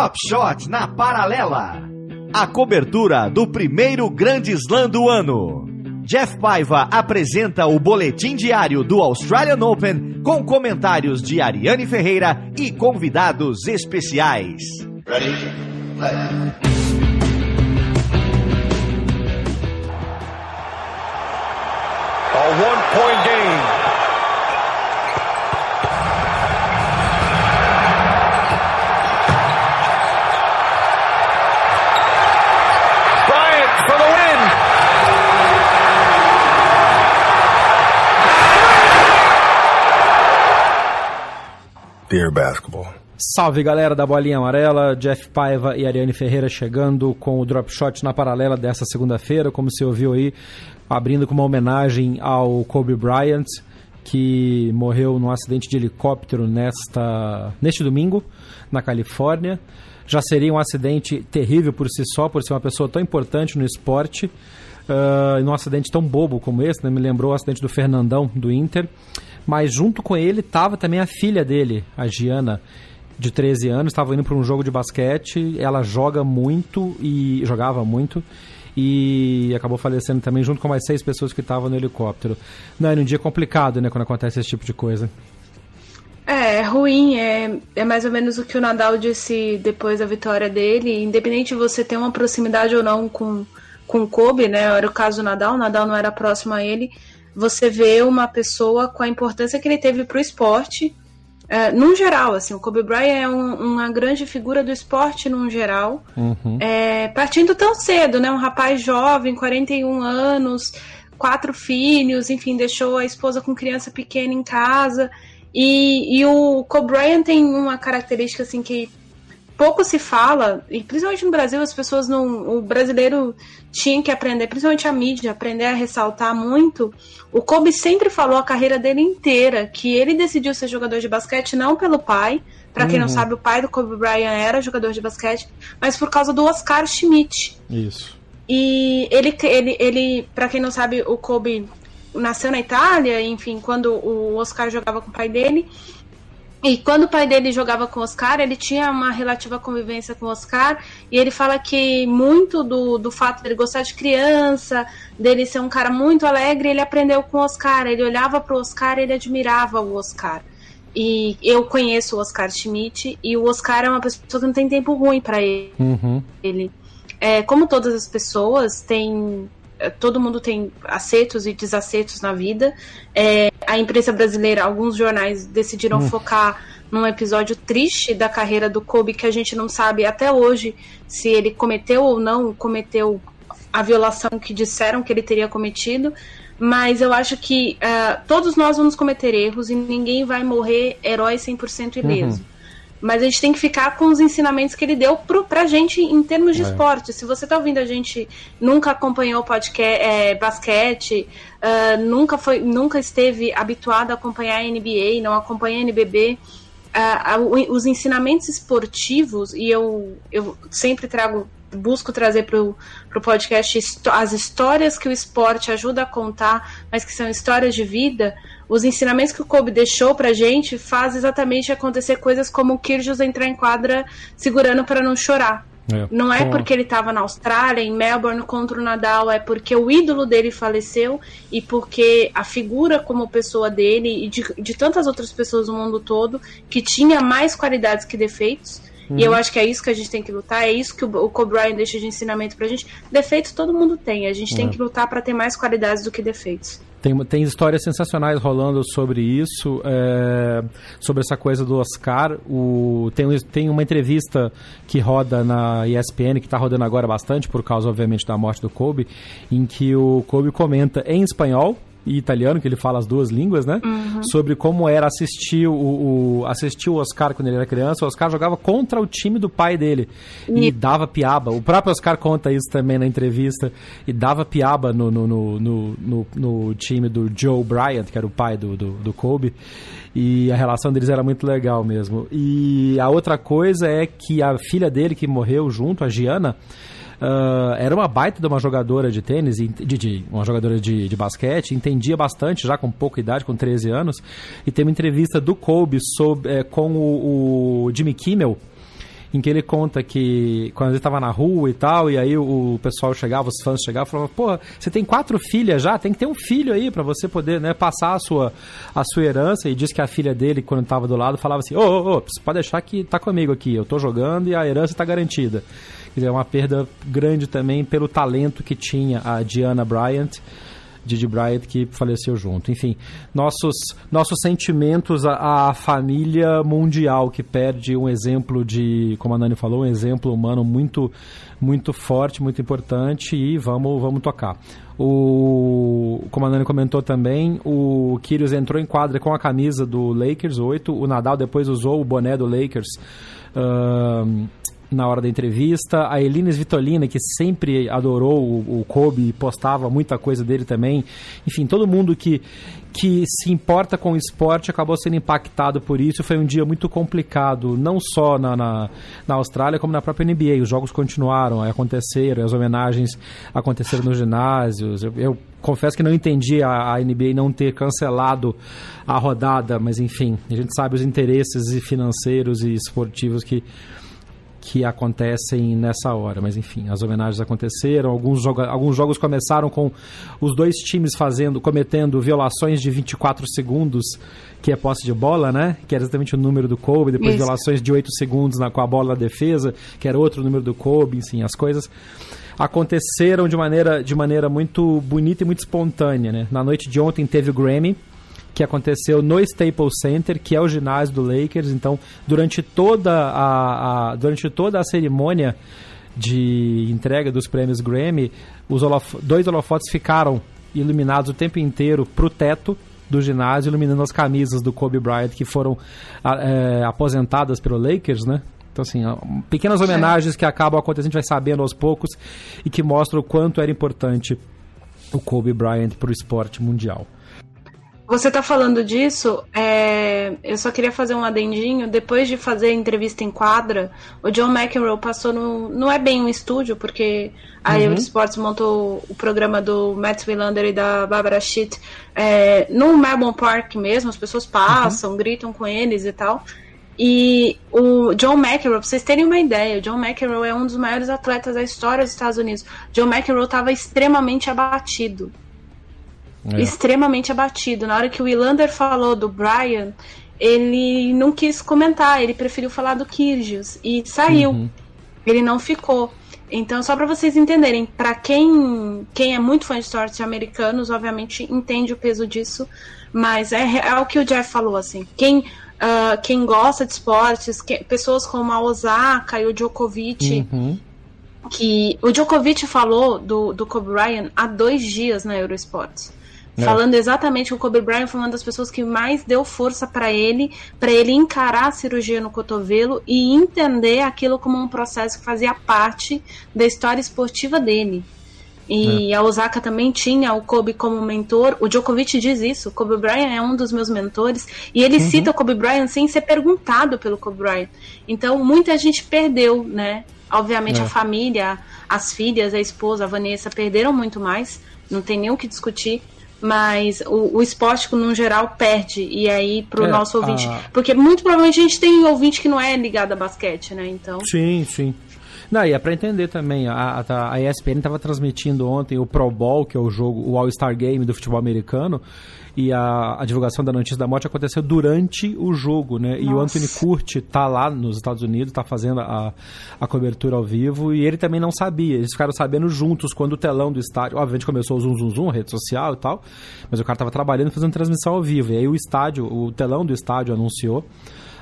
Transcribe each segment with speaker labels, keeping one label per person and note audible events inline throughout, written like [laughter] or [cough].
Speaker 1: Drop Shot na paralela. A cobertura do primeiro Grande Slam do ano. Jeff Paiva apresenta o boletim diário do Australian Open com comentários de Ariane Ferreira e convidados especiais. Ready? Play.
Speaker 2: A one-point game.
Speaker 3: Dear Basketball.
Speaker 4: Salve galera da Bolinha Amarela, Jeff Paiva e Ariane Ferreira chegando com o Drop Shot na paralela dessa segunda-feira, como você ouviu aí, abrindo com uma homenagem ao Kobe Bryant, que morreu num acidente de helicóptero nesta, neste domingo, na Califórnia. Já seria um acidente terrível por si só, por ser uma pessoa tão importante no esporte, uh, num acidente tão bobo como esse, né? me lembrou o acidente do Fernandão, do Inter mas junto com ele estava também a filha dele, a Giana, de 13 anos, estava indo para um jogo de basquete, ela joga muito e jogava muito e acabou falecendo também junto com mais seis pessoas que estavam no helicóptero. Não, é um dia complicado, né, quando acontece esse tipo de coisa.
Speaker 5: É, é ruim, é, é mais ou menos o que o Nadal disse depois da vitória dele, independente de você ter uma proximidade ou não com, com Kobe, né, era o caso do Nadal, o Nadal não era próximo a ele, você vê uma pessoa com a importância que ele teve para o esporte, é, num geral, assim, o Kobe Bryant é um, uma grande figura do esporte num geral, uhum. é, partindo tão cedo, né, um rapaz jovem, 41 anos, quatro filhos, enfim, deixou a esposa com criança pequena em casa, e, e o Kobe Bryant tem uma característica, assim, que pouco se fala, e principalmente no Brasil, as pessoas não. O brasileiro tinha que aprender, principalmente a mídia, aprender a ressaltar muito. O Kobe sempre falou a carreira dele inteira que ele decidiu ser jogador de basquete não pelo pai. Para quem uhum. não sabe, o pai do Kobe Bryant era jogador de basquete, mas por causa do Oscar Schmidt.
Speaker 4: Isso.
Speaker 5: E ele, ele, ele para quem não sabe, o Kobe nasceu na Itália, enfim, quando o Oscar jogava com o pai dele. E quando o pai dele jogava com o Oscar, ele tinha uma relativa convivência com o Oscar, e ele fala que muito do, do fato dele gostar de criança, dele ser um cara muito alegre, ele aprendeu com o Oscar. Ele olhava para o Oscar e ele admirava o Oscar. E eu conheço o Oscar Schmidt, e o Oscar é uma pessoa que não tem tempo ruim para ele.
Speaker 4: Uhum.
Speaker 5: ele é, como todas as pessoas, tem todo mundo tem acertos e desacertos na vida. É, a imprensa brasileira, alguns jornais decidiram hum. focar num episódio triste da carreira do Kobe que a gente não sabe até hoje se ele cometeu ou não cometeu a violação que disseram que ele teria cometido. Mas eu acho que uh, todos nós vamos cometer erros e ninguém vai morrer herói 100% ileso. Uhum. Mas a gente tem que ficar com os ensinamentos que ele deu pro, pra gente em termos de é. esporte. Se você tá ouvindo a gente, nunca acompanhou podcast, é, basquete, uh, nunca, foi, nunca esteve habituado a acompanhar a NBA, não acompanha a NBB, uh, uh, os ensinamentos esportivos, e eu, eu sempre trago busco trazer para o podcast as histórias que o esporte ajuda a contar, mas que são histórias de vida, os ensinamentos que o Kobe deixou pra gente faz exatamente acontecer coisas como o Kyrgios entrar em quadra segurando para não chorar. É. Não é porque ele estava na Austrália, em Melbourne, contra o Nadal, é porque o ídolo dele faleceu e porque a figura como pessoa dele e de, de tantas outras pessoas no mundo todo que tinha mais qualidades que defeitos. Uhum. E eu acho que é isso que a gente tem que lutar, é isso que o, o Kobe Bryant deixa de ensinamento pra gente. Defeitos todo mundo tem, a gente tem é. que lutar para ter mais qualidades do que defeitos.
Speaker 4: Tem, tem histórias sensacionais rolando sobre isso, é, sobre essa coisa do Oscar. O, tem, tem uma entrevista que roda na ESPN, que está rodando agora bastante, por causa, obviamente, da morte do Kobe, em que o Kobe comenta em espanhol, e italiano, que ele fala as duas línguas, né? Uhum. Sobre como era assistir o, o, assistir o Oscar quando ele era criança. O Oscar jogava contra o time do pai dele e, e dava piaba. O próprio Oscar conta isso também na entrevista e dava piaba no, no, no, no, no time do Joe Bryant, que era o pai do, do, do Kobe. E a relação deles era muito legal mesmo. E a outra coisa é que a filha dele, que morreu junto, a Giana, Uh, era uma baita de uma jogadora de tênis, de, de uma jogadora de, de, basquete, entendia bastante, já com pouca idade, com 13 anos. E tem uma entrevista do Kobe sobre, é, com o, o Jimmy Kimmel, em que ele conta que quando ele estava na rua e tal, e aí o, pessoal chegava, os fãs chegavam e falavam, pô, você tem quatro filhas já, tem que ter um filho aí para você poder né, passar a sua, a sua herança. E diz que a filha dele, quando estava do lado, falava assim, ô, ô, ô, pode deixar que tá comigo aqui, eu tô jogando e a herança está garantida. Quer dizer, é uma perda grande também pelo talento que tinha a Diana Bryant. Didi Bryant que faleceu junto. Enfim, nossos, nossos sentimentos à, à, família mundial que perde um exemplo de, como a Nani falou, um exemplo humano muito, muito forte, muito importante e vamos, vamos tocar. O, como a Nani comentou também, o Kyrgios entrou em quadra com a camisa do Lakers 8, o Nadal depois usou o boné do Lakers. Uh, na hora da entrevista. A Elines Vitolina, que sempre adorou o, o Kobe e postava muita coisa dele também. Enfim, todo mundo que, que se importa com o esporte acabou sendo impactado por isso. Foi um dia muito complicado, não só na, na, na Austrália, como na própria NBA. Os jogos continuaram, aconteceram, as homenagens aconteceram nos ginásios. Eu, eu confesso que não entendi a, a, NBA não ter cancelado a rodada, mas enfim, a gente sabe os interesses financeiros e esportivos que que acontecem nessa hora. Mas enfim, as homenagens aconteceram. Alguns, joga alguns jogos começaram com os dois times fazendo, cometendo violações de 24 segundos, que é posse de bola, né? Que era exatamente o número do Kobe. Depois Isso. violações de 8 segundos na, com a bola na defesa, que era outro número do Kobe. Enfim, as coisas aconteceram de maneira, de maneira muito bonita e muito espontânea, né? Na noite de ontem teve o Grammy que aconteceu no Staples Center, que é o ginásio do Lakers. Então, durante toda a, a durante toda a cerimônia de entrega dos prêmios Grammy, os holof dois holofotes ficaram iluminados o tempo inteiro para o teto do ginásio, iluminando as camisas do Kobe Bryant que foram é, aposentadas pelo Lakers, né? Então, assim, pequenas homenagens que acabam acontecendo, a gente vai sabendo aos poucos e que mostram o quanto era importante o Kobe Bryant para o esporte mundial.
Speaker 5: Você tá falando disso, é... eu só queria fazer um adendinho. Depois de fazer a entrevista em quadra, o John McEnroe passou no. Não é bem um estúdio, porque a uhum. Eurosports montou o programa do Matt Wilander e da Barbara Schitt é... no Melbourne Park mesmo. As pessoas passam, uhum. gritam com eles e tal. E o John McEnroe, pra vocês terem uma ideia, o John McEnroe é um dos maiores atletas da história dos Estados Unidos. John McEnroe estava extremamente abatido é. extremamente abatido. Na hora que o Willander falou do Brian, ele não quis comentar, ele preferiu falar do Kyrgios e saiu. Uhum. Ele não ficou. Então, só para vocês entenderem, para quem, quem é muito fã de esportes americanos, obviamente entende o peso disso, mas é, é o que o Jeff falou, assim. Quem, uh, quem gosta de esportes, que, pessoas como a Osaka e o Djokovic, uhum. que o Djokovic falou do, do Kobe Bryant há dois dias na Eurosports. É. Falando exatamente o Kobe Bryant foi uma das pessoas que mais deu força para ele, para ele encarar a cirurgia no cotovelo e entender aquilo como um processo que fazia parte da história esportiva dele. E é. a Osaka também tinha o Kobe como mentor. O Djokovic diz isso. O Kobe Bryant é um dos meus mentores. E ele uhum. cita o Kobe Bryant sem ser perguntado pelo Kobe Bryant. Então, muita gente perdeu, né? Obviamente, é. a família, as filhas, a esposa, a Vanessa, perderam muito mais. Não tem nem o que discutir mas o, o esporte no geral perde e aí pro é, nosso ouvinte, a... porque muito provavelmente a gente tem ouvinte que não é ligado a basquete, né? Então.
Speaker 4: Sim, sim. Não, e é para entender também, a, a, a ESPN estava transmitindo ontem o Pro Bowl, que é o jogo, o All-Star Game do futebol americano, e a, a, divulgação da notícia da morte aconteceu durante o jogo, né? Nossa. E o Anthony Curti tá lá nos Estados Unidos, tá fazendo a, a cobertura ao vivo e ele também não sabia. Eles ficaram sabendo juntos quando o telão do estádio, obviamente começou o zoom zoom zoom, rede social e tal, mas o cara tava trabalhando fazendo transmissão ao vivo. E aí o estádio, o telão do estádio anunciou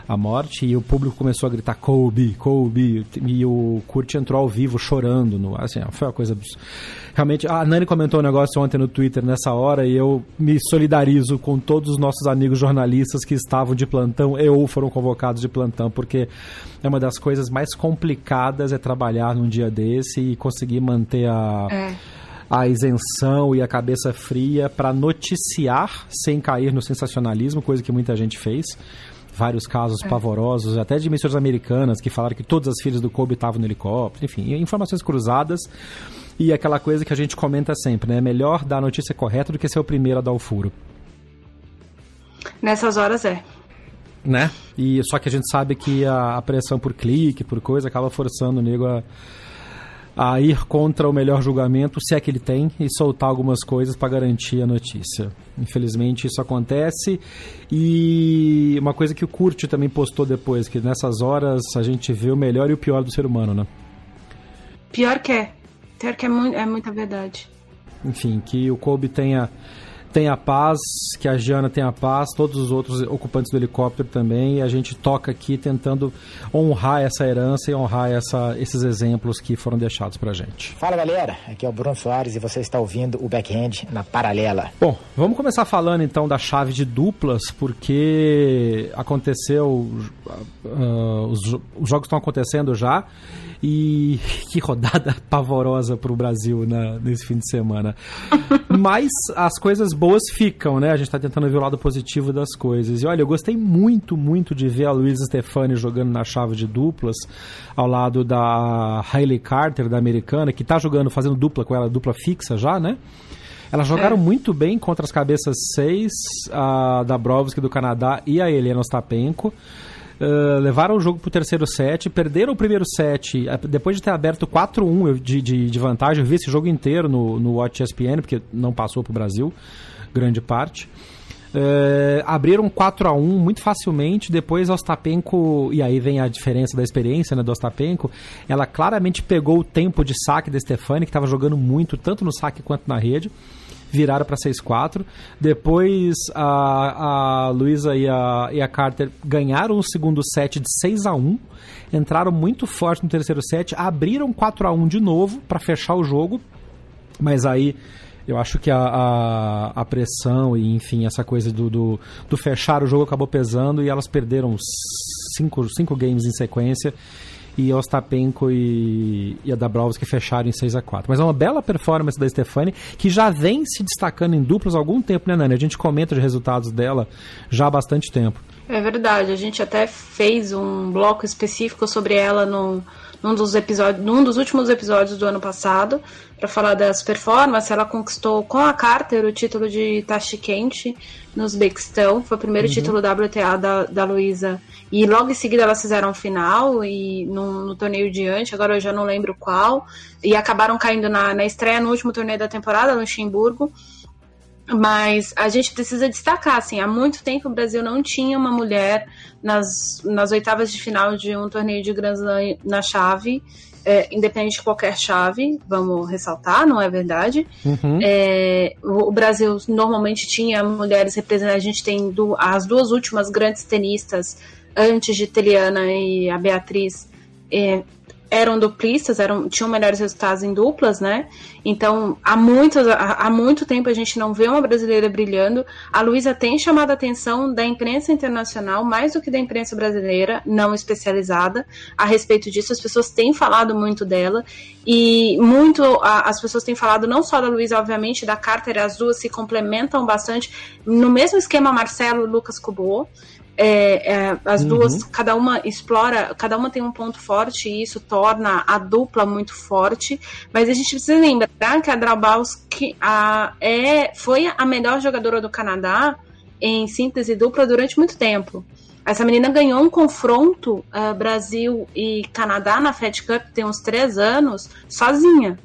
Speaker 4: a morte e o público começou a gritar Kobe, Kobe e o Kurt entrou ao vivo chorando, no, assim, foi uma coisa realmente, a Nani comentou um negócio ontem no Twitter nessa hora e eu me solidarizo com todos os nossos amigos jornalistas que estavam de plantão ou foram convocados de plantão, porque é uma das coisas mais complicadas é trabalhar num dia desse e conseguir manter a é a isenção e a cabeça fria para noticiar sem cair no sensacionalismo, coisa que muita gente fez. Vários casos é. pavorosos, até de emissoras americanas que falaram que todas as filhas do Kobe estavam no helicóptero, enfim, informações cruzadas. E aquela coisa que a gente comenta sempre, né? É melhor dar a notícia correta do que ser o primeiro a dar o furo.
Speaker 5: Nessas horas é.
Speaker 4: Né? E só que a gente sabe que a, a pressão por clique, por coisa, acaba forçando o nego a, a ir contra o melhor julgamento, se é que ele tem, e soltar algumas coisas para garantir a notícia. Infelizmente isso acontece. E uma coisa que o Kurt também postou depois, que nessas horas a gente vê o melhor e o pior do ser humano, né?
Speaker 5: Pior que é. Pior que é, muito, é muita verdade.
Speaker 4: Enfim, que o Kobe tenha tenha paz, que a Giana tenha paz, todos os outros ocupantes do helicóptero também, e a gente toca aqui tentando honrar essa herança e honrar essa, esses exemplos que foram deixados pra gente.
Speaker 3: Fala galera, aqui é o Bruno Soares e você está ouvindo o Backhand na Paralela.
Speaker 4: Bom, vamos começar falando então da chave de duplas, porque aconteceu, uh, os, os jogos estão acontecendo já, e [laughs] que rodada [laughs] pavorosa para o Brasil na, nesse fim de semana. [laughs] Mas as coisas boas ficam, né? A gente está tentando ver o lado positivo das coisas. E olha, eu gostei muito, muito de ver a Luísa Stefani jogando na chave de duplas, ao lado da Hailey Carter, da americana, que está jogando, fazendo dupla com ela, dupla fixa já, né? Elas jogaram é. muito bem contra as cabeças 6, a Dabrowski do Canadá e a Helena Ostapenko. Uh, levaram o jogo pro terceiro set, perderam o primeiro set, depois de ter aberto 4-1 de, de, de, vantagem, eu vi esse jogo inteiro no, no Watch ESPN, porque não passou pro Brasil, grande parte. Uh, abriram 4 a 1 muito facilmente. Depois, Ostapenko, e aí vem a diferença da experiência né, do Ostapenko. Ela claramente pegou o tempo de saque da Stefani, que estava jogando muito, tanto no saque quanto na rede viraram para 6-4. Depois a, a Luísa e a, e a Carter ganharam o segundo set de 6 a 1 entraram muito forte no terceiro set, abriram 4 a 1 de novo para fechar o jogo, mas aí eu acho que a, a, a, pressão e, enfim, essa coisa do, do, do, fechar o jogo acabou pesando e elas perderam cinco, cinco games em sequência e Ostapenko e, e a Dabrowski fecharam em 6 a 4 Mas é uma bela performance da Stefani, que já vem se destacando em duplas há algum tempo, né, Nani? A gente comenta os resultados dela já há bastante tempo.
Speaker 5: É verdade, a gente até fez um bloco específico sobre ela no, num dos episódios, num dos últimos episódios do ano passado, para falar das performances. Ela conquistou com a Carter o título de Tashkent no Uzbequistão. Foi o primeiro uhum. título WTA da, da Luísa. E logo em seguida elas fizeram final e no, no, torneio diante, agora eu já não lembro qual. E acabaram caindo na, na estreia no último torneio da temporada, no Luxemburgo. Mas a gente precisa destacar, assim, há muito tempo o Brasil não tinha uma mulher nas, nas oitavas de final de um torneio de Grand Slam na chave, é, independente de qualquer chave, vamos ressaltar, não é verdade? Uhum. É, o, o, Brasil normalmente tinha mulheres representando, a gente tem do, as duas últimas grandes tenistas antes de Teliana e a Beatriz, é, eram duplistas, eram, tinham melhores resultados em duplas, né? Então, há, muitos, há, há muito tempo a gente não vê uma brasileira brilhando. A Luísa tem chamado a atenção da imprensa internacional, mais do que da imprensa brasileira, não especializada, a respeito disso. As pessoas têm falado muito dela. E muito a, as pessoas têm falado não só da Luísa, obviamente, da Carter, as duas se complementam bastante. No mesmo esquema, Marcelo Lucas Cubô. É, é, as uhum. duas, cada uma explora, cada uma tem um ponto forte e isso torna a dupla muito forte. Mas a gente precisa lembrar que a Drabowski a, é, foi a melhor jogadora do Canadá em síntese dupla durante muito tempo. Essa menina ganhou um confronto uh, Brasil e Canadá na Fed Cup tem uns três anos, sozinha.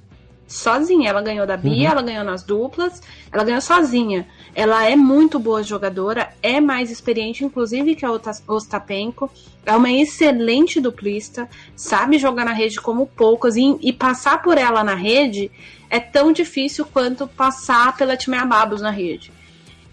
Speaker 5: Sozinha. Ela ganhou da Bia, uhum. ela ganhou nas duplas, ela ganhou sozinha. Ela é muito boa jogadora, é mais experiente, inclusive, que a Ostapenko. É uma excelente duplista, sabe jogar na rede como poucas, e, e passar por ela na rede é tão difícil quanto passar pela Timea Babos na rede.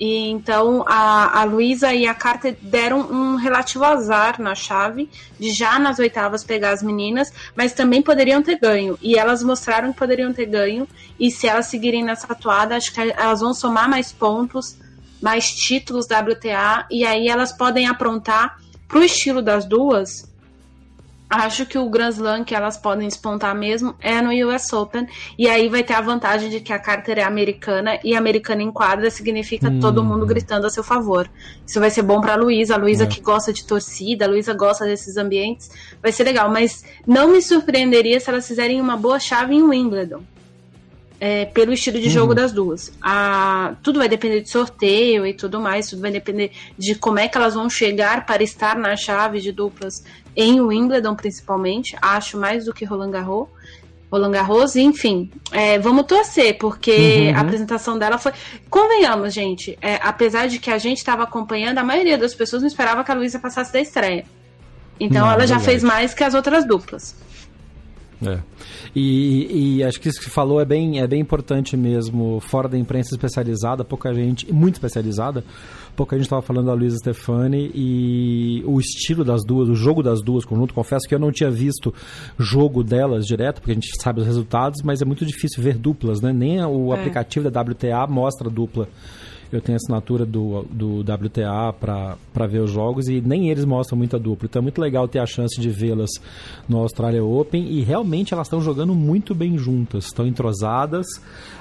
Speaker 5: E então a, a Luísa e a Carter deram um relativo azar na chave, de já nas oitavas pegar as meninas, mas também poderiam ter ganho. E elas mostraram que poderiam ter ganho. E se elas seguirem nessa atuada, acho que elas vão somar mais pontos, mais títulos WTA, e aí elas podem aprontar pro estilo das duas acho que o Grand Slam que elas podem despontar mesmo é no US Open. E aí vai ter a vantagem de que a Carter é americana e americana em quadra significa hum. todo mundo gritando a seu favor. Isso vai ser bom pra Luísa. A Luísa é. que gosta de torcida, a Luísa gosta desses ambientes. Vai ser legal, mas não me surpreenderia se elas fizerem uma boa chave em Wimbledon é, pelo estilo de jogo uhum. das duas. A, tudo vai depender de sorteio e tudo mais, tudo vai depender de como é que elas vão chegar para estar na chave de duplas em Wimbledon, principalmente. Acho mais do que Roland Garros. Roland Garros, enfim, é, vamos torcer, porque uhum. a apresentação dela foi. Convenhamos, gente, é, apesar de que a gente estava acompanhando, a maioria das pessoas não esperava que a Luísa passasse da estreia. Então não, ela já verdade. fez mais que as outras duplas.
Speaker 4: É. E, e, acho que isso que você falou é bem, é bem importante mesmo, fora da imprensa especializada, pouca gente, muito especializada, pouca gente estava falando da Luísa Stefani e o estilo das duas, o jogo das duas conjunto. Confesso que eu não tinha visto jogo delas direto, porque a gente sabe os resultados, mas é muito difícil ver duplas, né? Nem o é. aplicativo da WTA mostra dupla eu tenho assinatura do, do WTA para ver os jogos e nem eles mostram muita dupla. Então é muito legal ter a chance de vê-las no Australia Open e realmente elas estão jogando muito bem juntas, estão entrosadas.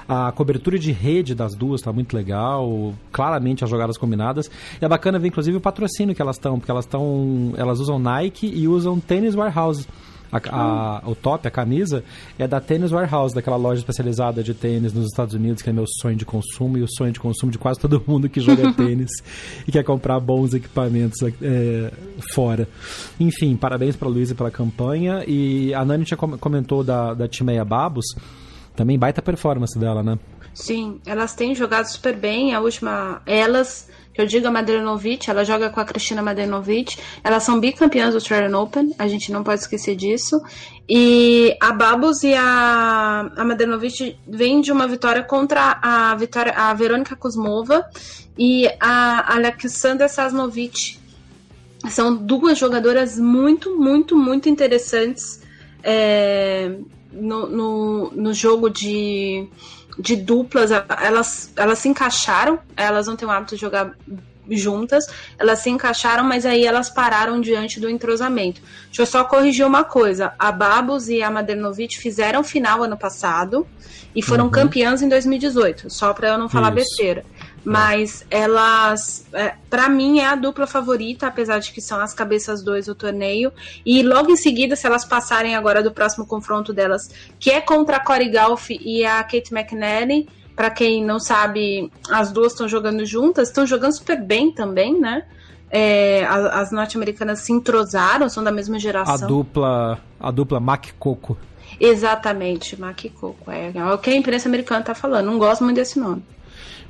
Speaker 4: A cobertura de rede das duas está muito legal, claramente as jogadas combinadas. E é bacana ver inclusive o patrocínio que elas estão, porque elas estão, elas usam Nike e usam Tennis Warehouse. A, a, o top, a camisa, é da Tennis Warehouse, daquela loja especializada de tênis nos Estados Unidos, que é meu sonho de consumo e o sonho de consumo de quase todo [laughs] mundo que joga tênis e quer comprar bons equipamentos é, fora. Enfim, parabéns para a Luísa pela campanha. E a Nani tinha comentou da, da Timeia Babos, também baita performance dela, né?
Speaker 5: Sim, elas têm jogado super bem. A última, elas eu digo a Madrenovic, ela joga com a Cristina Madrenovic. Elas são bicampeãs do Australian Open, a gente não pode esquecer disso. E a Babos e a, a Madrenovic vêm de uma vitória contra a, vitória, a Verônica Kuzmova e a Alexandra Sasnovic. São duas jogadoras muito, muito, muito interessantes é, no, no, no jogo de de duplas, elas, elas se encaixaram, elas não têm o hábito de jogar juntas, elas se encaixaram, mas aí elas pararam diante do entrosamento. Deixa eu só corrigir uma coisa: a Babos e a Madernovic fizeram final ano passado e foram uhum. campeãs em 2018, só para eu não falar Isso. besteira. Mas elas, é, para mim, é a dupla favorita, apesar de que são as cabeças dois do torneio. E logo em seguida, se elas passarem agora do próximo confronto delas, que é contra a Corey Golf e a Kate McNally, para quem não sabe, as duas estão jogando juntas, estão jogando super bem também, né? É, as, as norte-americanas se entrosaram, são da mesma geração.
Speaker 4: A dupla, a dupla Mac Coco.
Speaker 5: Exatamente, Mac Coco. É, é o que a imprensa americana tá falando. Não gosto muito desse nome.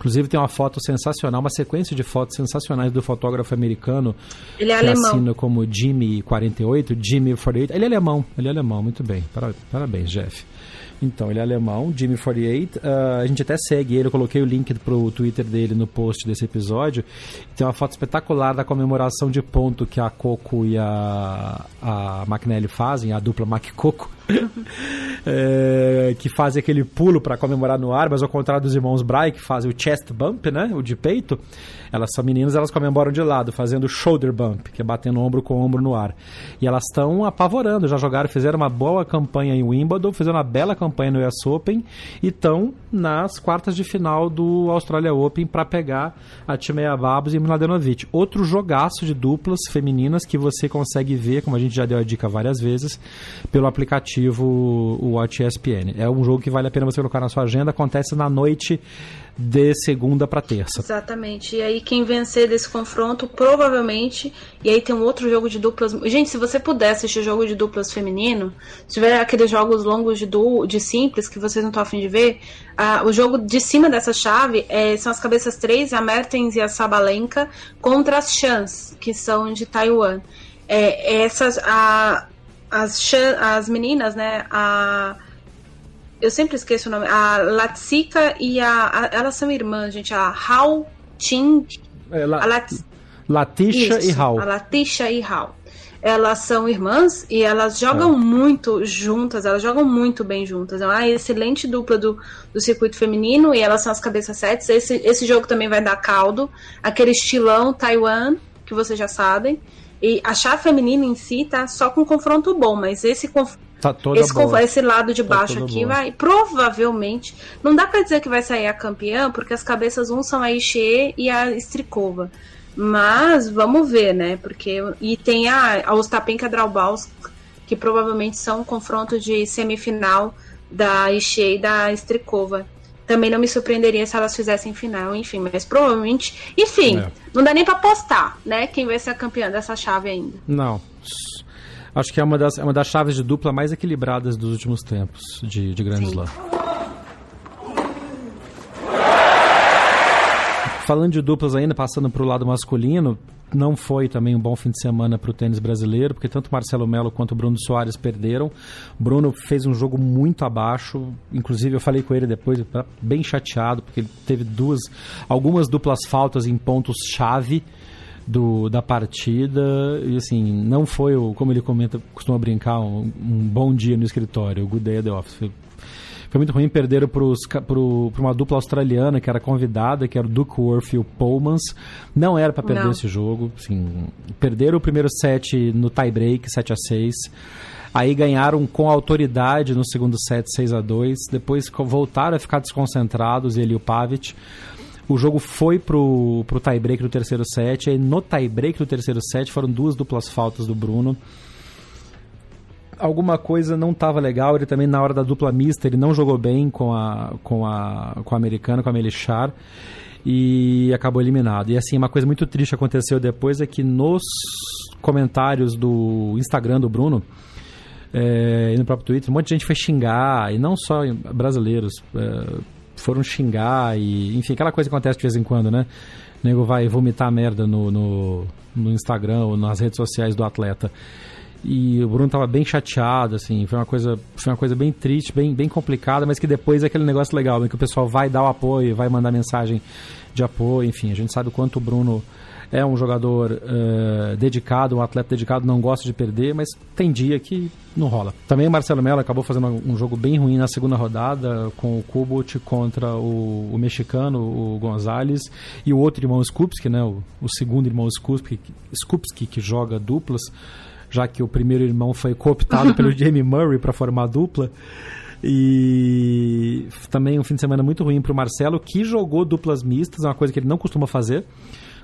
Speaker 4: Inclusive tem uma foto sensacional, uma sequência de fotos sensacionais do fotógrafo americano.
Speaker 5: Ele é
Speaker 4: que
Speaker 5: alemão.
Speaker 4: assina como Jimmy48, Jimmy48. Ele é alemão, ele é alemão, muito bem. Parabéns, Jeff. Então, ele é alemão, Jimmy48. Uh, ah, a gente até segue ele, eu coloquei o link pro Twitter dele no post desse episódio. Tem uma foto espetacular da comemoração de ponto que a Coco e a, a McNally fazem, a dupla Mac Coco. [laughs] é, que fazem aquele pulo para comemorar no ar, mas ao contrário dos irmãos Bry, que fazem o chest bump, né? O de peito. Elas são meninas, elas comemoram de lado, fazendo shoulder bump, que é batendo ombro com ombro no ar. E elas estão apavorando, já jogaram, fizeram uma boa campanha em Wimbledon, fizeram uma bela campanha no US Open e estão nas quartas de final do Australia Open para pegar a Timea Babos e Mladenovic. Outro jogaço de duplas femininas que você consegue ver, como a gente já deu a dica várias vezes, pelo aplicativo Watch ESPN. É um jogo que vale a pena você colocar na sua agenda, acontece na noite de segunda para terça.
Speaker 5: Exatamente. E aí quem vencer desse confronto, provavelmente, e aí tem um outro jogo de duplas. Gente, se você puder assistir jogo de duplas feminino, se tiver aqueles jogos longos de du... de simples que vocês não estão afim de ver, o jogo de cima dessa chave é, são as cabeças 3, a Mertens e a Sabalenka, contra as Chans, que são de Taiwan. É, essas, a, as, as meninas, né? A eu sempre esqueço o nome. A Latsika e a, a, Elas são irmãs, gente. A Hal Latin.
Speaker 4: É, la, a Lat... Latisha Isso, e Hal.
Speaker 5: A Latisha e Hal. Elas são irmãs e elas jogam é. muito juntas, elas jogam muito bem juntas. É uma excelente dupla do, do circuito feminino e elas são as cabeças sets. Esse, esse jogo também vai dar caldo. Aquele estilão Taiwan, que vocês já sabem. E a chave feminina em si tá só com confronto bom, mas esse confronto
Speaker 4: Tá toda
Speaker 5: esse,
Speaker 4: boa.
Speaker 5: esse lado de tá baixo tá aqui boa. vai provavelmente não dá para dizer que vai sair a campeã porque as cabeças um são a Ishii e a Strikova mas vamos ver né porque e tem a, a Ostapenka Draubals que provavelmente são um confronto de semifinal da Ishii e da Strikova também não me surpreenderia se elas fizessem final, enfim, mas provavelmente. Enfim, é. não dá nem pra apostar, né? Quem vai ser a campeã dessa chave ainda.
Speaker 4: Não. Acho que é uma das, é uma das chaves de dupla mais equilibradas dos últimos tempos de, de Grand Slam. Falando de duplas ainda, passando para o lado masculino, não foi também um bom fim de semana para o tênis brasileiro, porque tanto Marcelo Melo quanto Bruno Soares perderam. Bruno fez um jogo muito abaixo, inclusive eu falei com ele depois, bem chateado, porque ele teve duas, algumas duplas faltas em pontos chave do, da partida. E assim não foi o como ele comenta costuma brincar um, um bom dia no escritório. O good day at the office. Foi, foi muito ruim. Perderam para uma dupla australiana que era convidada que era o Duckworth e o Pullmans. Não era para perder não. esse jogo assim perderam o primeiro set no tie break 7 a 6 Aí ganharam com autoridade no segundo set 6 a 2 Depois voltaram a ficar desconcentrados, ele e o Pavic. O jogo foi pro, pro tie-break do terceiro set. E no tie-break do terceiro set foram duas duplas faltas do Bruno. Alguma coisa não estava legal. Ele também, na hora da dupla mista, ele não jogou bem com a, com a, com a americana, com a Melichar. E acabou eliminado. E assim, uma coisa muito triste aconteceu depois é que nos comentários do Instagram do Bruno, é, e no próprio Twitter, um monte de gente foi xingar, e não só brasileiros. É, foram xingar e, enfim, aquela coisa que acontece de vez em quando, né? O nego vai vomitar merda no, no, no Instagram ou nas redes sociais do atleta. E o Bruno estava bem chateado, assim, foi uma coisa, foi uma coisa bem triste, bem, bem complicada, mas que depois é aquele negócio legal, que o pessoal vai dar o apoio, vai mandar mensagem de apoio, enfim, a gente sabe o quanto o Bruno é um jogador uh, dedicado, um atleta dedicado, não gosta de perder, mas tem dia que não rola. Também o Marcelo Mello acabou fazendo um jogo bem ruim na segunda rodada, com o Kubot contra o, o mexicano, o Gonzalez, e o outro irmão Skupski, né, o, o segundo irmão Skupski, Skupski, que joga duplas, já que o primeiro irmão foi cooptado [laughs] pelo Jamie Murray para formar dupla. E também um fim de semana muito ruim para o Marcelo, que jogou duplas mistas, uma coisa que ele não costuma fazer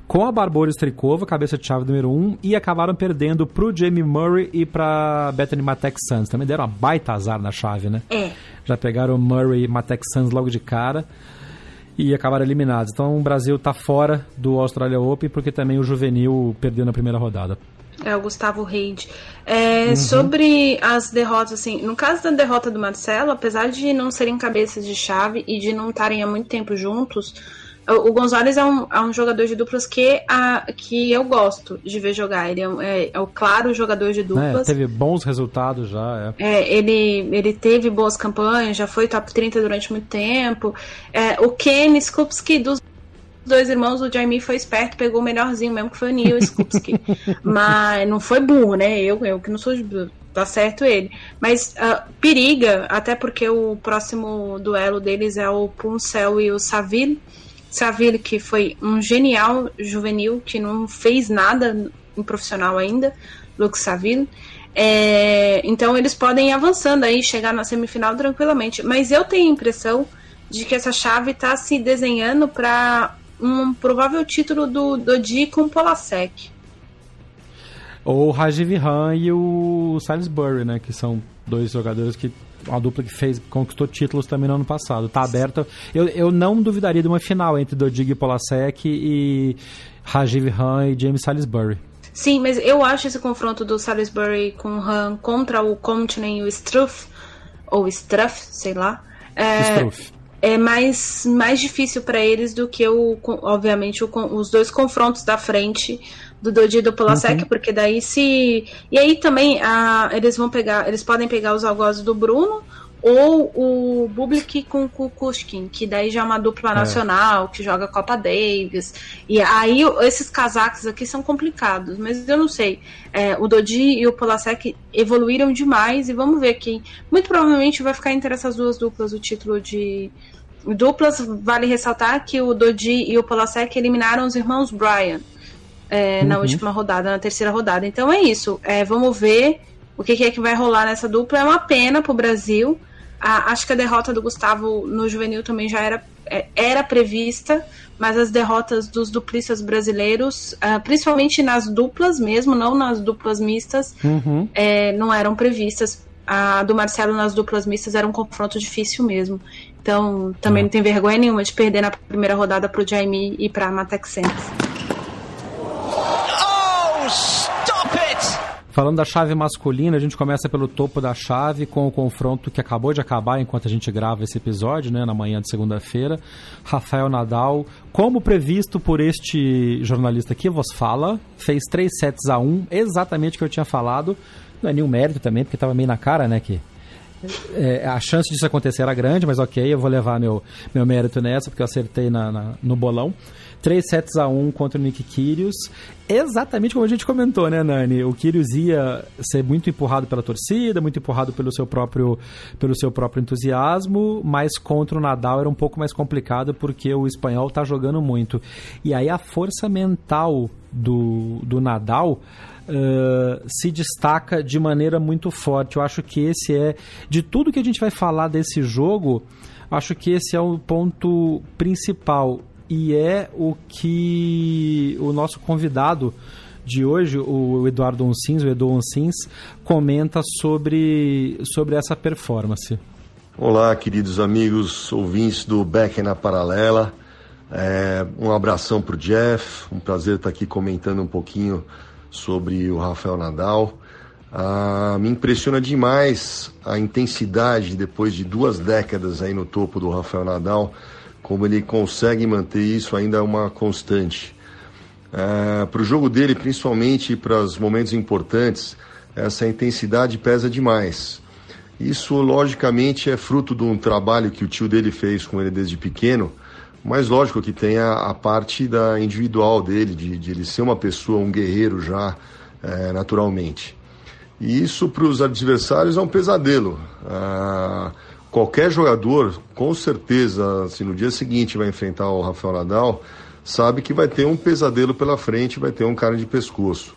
Speaker 4: com a Barbora Strikova, cabeça de chave número 1, um, e acabaram perdendo pro Jamie Murray e pra Bethany Matek Sands. Também deram uma baita azar na chave, né?
Speaker 5: É.
Speaker 4: Já pegaram Murray e Matek Sands logo de cara e acabaram eliminados. Então o Brasil tá fora do Australia Open porque também o juvenil perdeu na primeira rodada.
Speaker 5: É, o Gustavo Reid. É, uhum. Sobre as derrotas, assim, no caso da derrota do Marcelo, apesar de não serem cabeças de chave e de não estarem há muito tempo juntos, o Gonzalez é um, é um jogador de duplas que, a, que eu gosto de ver jogar. Ele é, é, é o claro jogador de é, duplas.
Speaker 4: É, teve bons resultados já.
Speaker 5: É. é. ele, ele teve boas campanhas, já foi top 30 durante muito tempo. É, o Ken Skupski dos dois irmãos, o Jamie foi esperto, pegou o melhorzinho mesmo, que foi o Neil Skupski. [laughs] Mas não foi burro, né? Eu, eu que não sou tá certo ele. Mas uh, periga, até porque o próximo duelo deles é o Puncel e o Saville. Saville, que foi um genial juvenil, que não fez nada em profissional ainda, Luke Saville. É, então eles podem ir avançando aí, chegar na semifinal tranquilamente. Mas eu tenho a impressão de que essa chave está se desenhando para um provável título do Dodi com Polasek.
Speaker 4: Ou o Rajiv Han e o Salisbury, né? Que são dois jogadores que uma dupla que fez, conquistou títulos também no ano passado. Tá aberta. Eu, eu não duvidaria de uma final entre Dodig Polasek e Rajiv Han e James Salisbury.
Speaker 5: Sim, mas eu acho esse confronto do Salisbury com o Han contra o Compton e o Struff, ou Struff, sei lá. É, Struff. É mais, mais difícil para eles do que, o, obviamente, o, os dois confrontos da frente do Dodi e do Polasek, uhum. porque daí se. E aí também a, eles vão pegar. Eles podem pegar os algozes do Bruno ou o Bublik com o Kukushkin, que daí já é uma dupla é. nacional, que joga Copa Davis. E aí esses casacos aqui são complicados, mas eu não sei. É, o Dodi e o Polasek evoluíram demais e vamos ver quem. Muito provavelmente vai ficar entre essas duas duplas o título de. Duplas, vale ressaltar que o Dodi e o Polasek eliminaram os irmãos Bryan é, uhum. na última rodada, na terceira rodada. Então é isso. É, vamos ver o que, é que vai rolar nessa dupla. É uma pena pro Brasil. A, acho que a derrota do Gustavo no juvenil também já era, é, era prevista, mas as derrotas dos duplistas brasileiros, uh, principalmente nas duplas mesmo, não nas duplas mistas, uhum. é, não eram previstas. A do Marcelo nas duplas mistas era um confronto difícil mesmo. Então, também uhum. não tem vergonha nenhuma de perder na primeira rodada para o Jaime e para a Matex
Speaker 4: Falando da chave masculina, a gente começa pelo topo da chave com o confronto que acabou de acabar enquanto a gente grava esse episódio, né, na manhã de segunda-feira. Rafael Nadal, como previsto por este jornalista que vos fala, fez 3 sets a 1, exatamente o que eu tinha falado. Não é nenhum mérito também, porque estava meio na cara, né, que é, a chance disso acontecer era grande, mas ok, eu vou levar meu, meu mérito nessa, porque eu acertei na, na no bolão. 3 sets a 1 contra o Nick Kyrgios. Exatamente como a gente comentou, né, Nani? O Kyrgios ia ser muito empurrado pela torcida, muito empurrado pelo seu próprio, pelo seu próprio entusiasmo, mas contra o Nadal era um pouco mais complicado porque o espanhol tá jogando muito. E aí a força mental do, do Nadal uh, se destaca de maneira muito forte. Eu acho que esse é, de tudo que a gente vai falar desse jogo, acho que esse é o ponto principal e é o que o nosso convidado de hoje, o Eduardo Onsins, o Edu comenta sobre, sobre essa performance.
Speaker 6: Olá, queridos amigos ouvintes do Beck na Paralela. É, um abração para o Jeff, um prazer estar aqui comentando um pouquinho sobre o Rafael Nadal. Ah, me impressiona demais a intensidade depois de duas décadas aí no topo do Rafael Nadal como ele consegue manter isso ainda uma constante. É, para o jogo dele, principalmente para os momentos importantes, essa intensidade pesa demais. Isso, logicamente, é fruto de um trabalho que o tio dele fez com ele desde pequeno, mas lógico que tem a, a parte da individual dele, de, de, ele ser uma pessoa, um guerreiro já, é, naturalmente. E isso para os adversários é um pesadelo. Ah, qualquer jogador, com certeza, se no dia seguinte vai enfrentar o Rafael Nadal, sabe que vai ter um pesadelo pela frente, vai ter um cara de pescoço.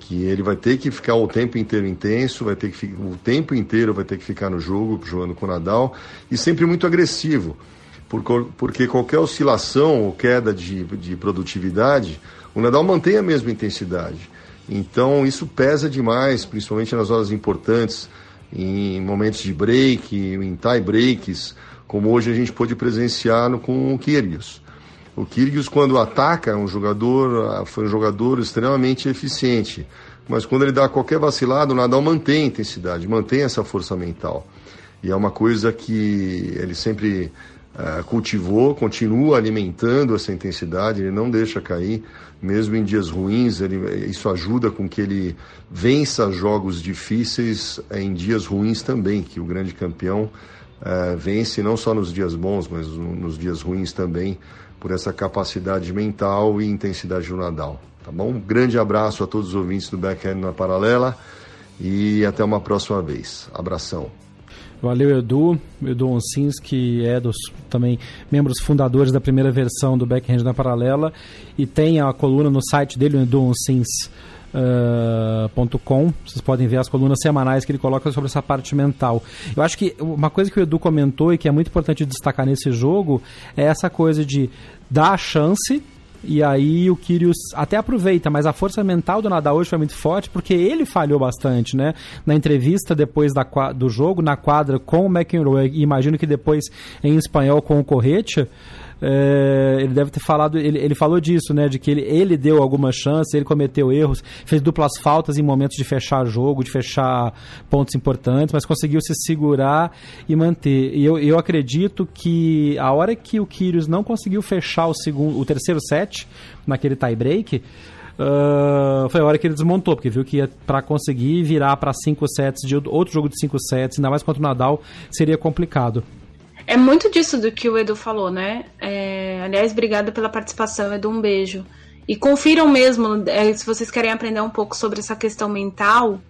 Speaker 6: Que ele vai ter que ficar o tempo inteiro intenso, vai ter que o tempo inteiro vai ter que ficar no jogo, jogando com o Nadal, e sempre muito agressivo. Porque qualquer oscilação ou queda de, de produtividade, o Nadal mantém a mesma intensidade. Então isso pesa demais, principalmente nas horas importantes em momentos de break, em tie breaks, como hoje a gente pôde presenciar no, com o Kyrgios. O Kyrgios, quando ataca, é um jogador, foi um jogador extremamente eficiente. Mas quando ele dá qualquer vacilado, o Nadal mantém a intensidade, mantém essa força mental. E é uma coisa que ele sempre uh, cultivou, continua alimentando essa intensidade, ele não deixa cair mesmo em dias ruins, ele, isso ajuda com que ele vença jogos difíceis em dias ruins também, que o grande campeão uh, vence não só nos dias bons, mas nos dias ruins também, por essa capacidade mental e intensidade do Nadal. Tá bom? Um grande abraço a todos os ouvintes do Backhand na Paralela e até uma próxima vez. Abração.
Speaker 4: Valeu, Edu. Edu Onsins, que é dos também membros fundadores da primeira versão do Backhand na Paralela. E tem a coluna no site dele, o eduonsins.com. Uh, Vocês podem ver as colunas semanais que ele coloca sobre essa parte mental. Eu acho que uma coisa que o Edu comentou e que é muito importante destacar nesse jogo é essa coisa de dar a chance e aí o Kyrgios até aproveita, mas a força mental do Nadal hoje foi muito forte porque ele falhou bastante, né? Na entrevista depois da, do jogo, na quadra com o McEnroe, e imagino que depois em espanhol com o Corretia, é, ele deve ter falado, ele, ele falou disso, né? De que ele, ele deu algumas chances, ele cometeu erros, fez duplas faltas em momentos de fechar jogo, de fechar pontos importantes, mas conseguiu se segurar e manter. E eu, eu acredito que a hora que o Kyrgios não conseguiu fechar o segundo, o terceiro set naquele tie break, Uh, foi a hora que ele desmontou, porque viu que para conseguir virar para cinco sets de outro jogo de cinco sets, ainda mais contra o Nadal, seria complicado.
Speaker 5: É muito disso do que o Edu falou, né? É, aliás, obrigada pela participação, Edu, um beijo. E confiram mesmo, é, se vocês querem aprender um pouco sobre essa questão mental,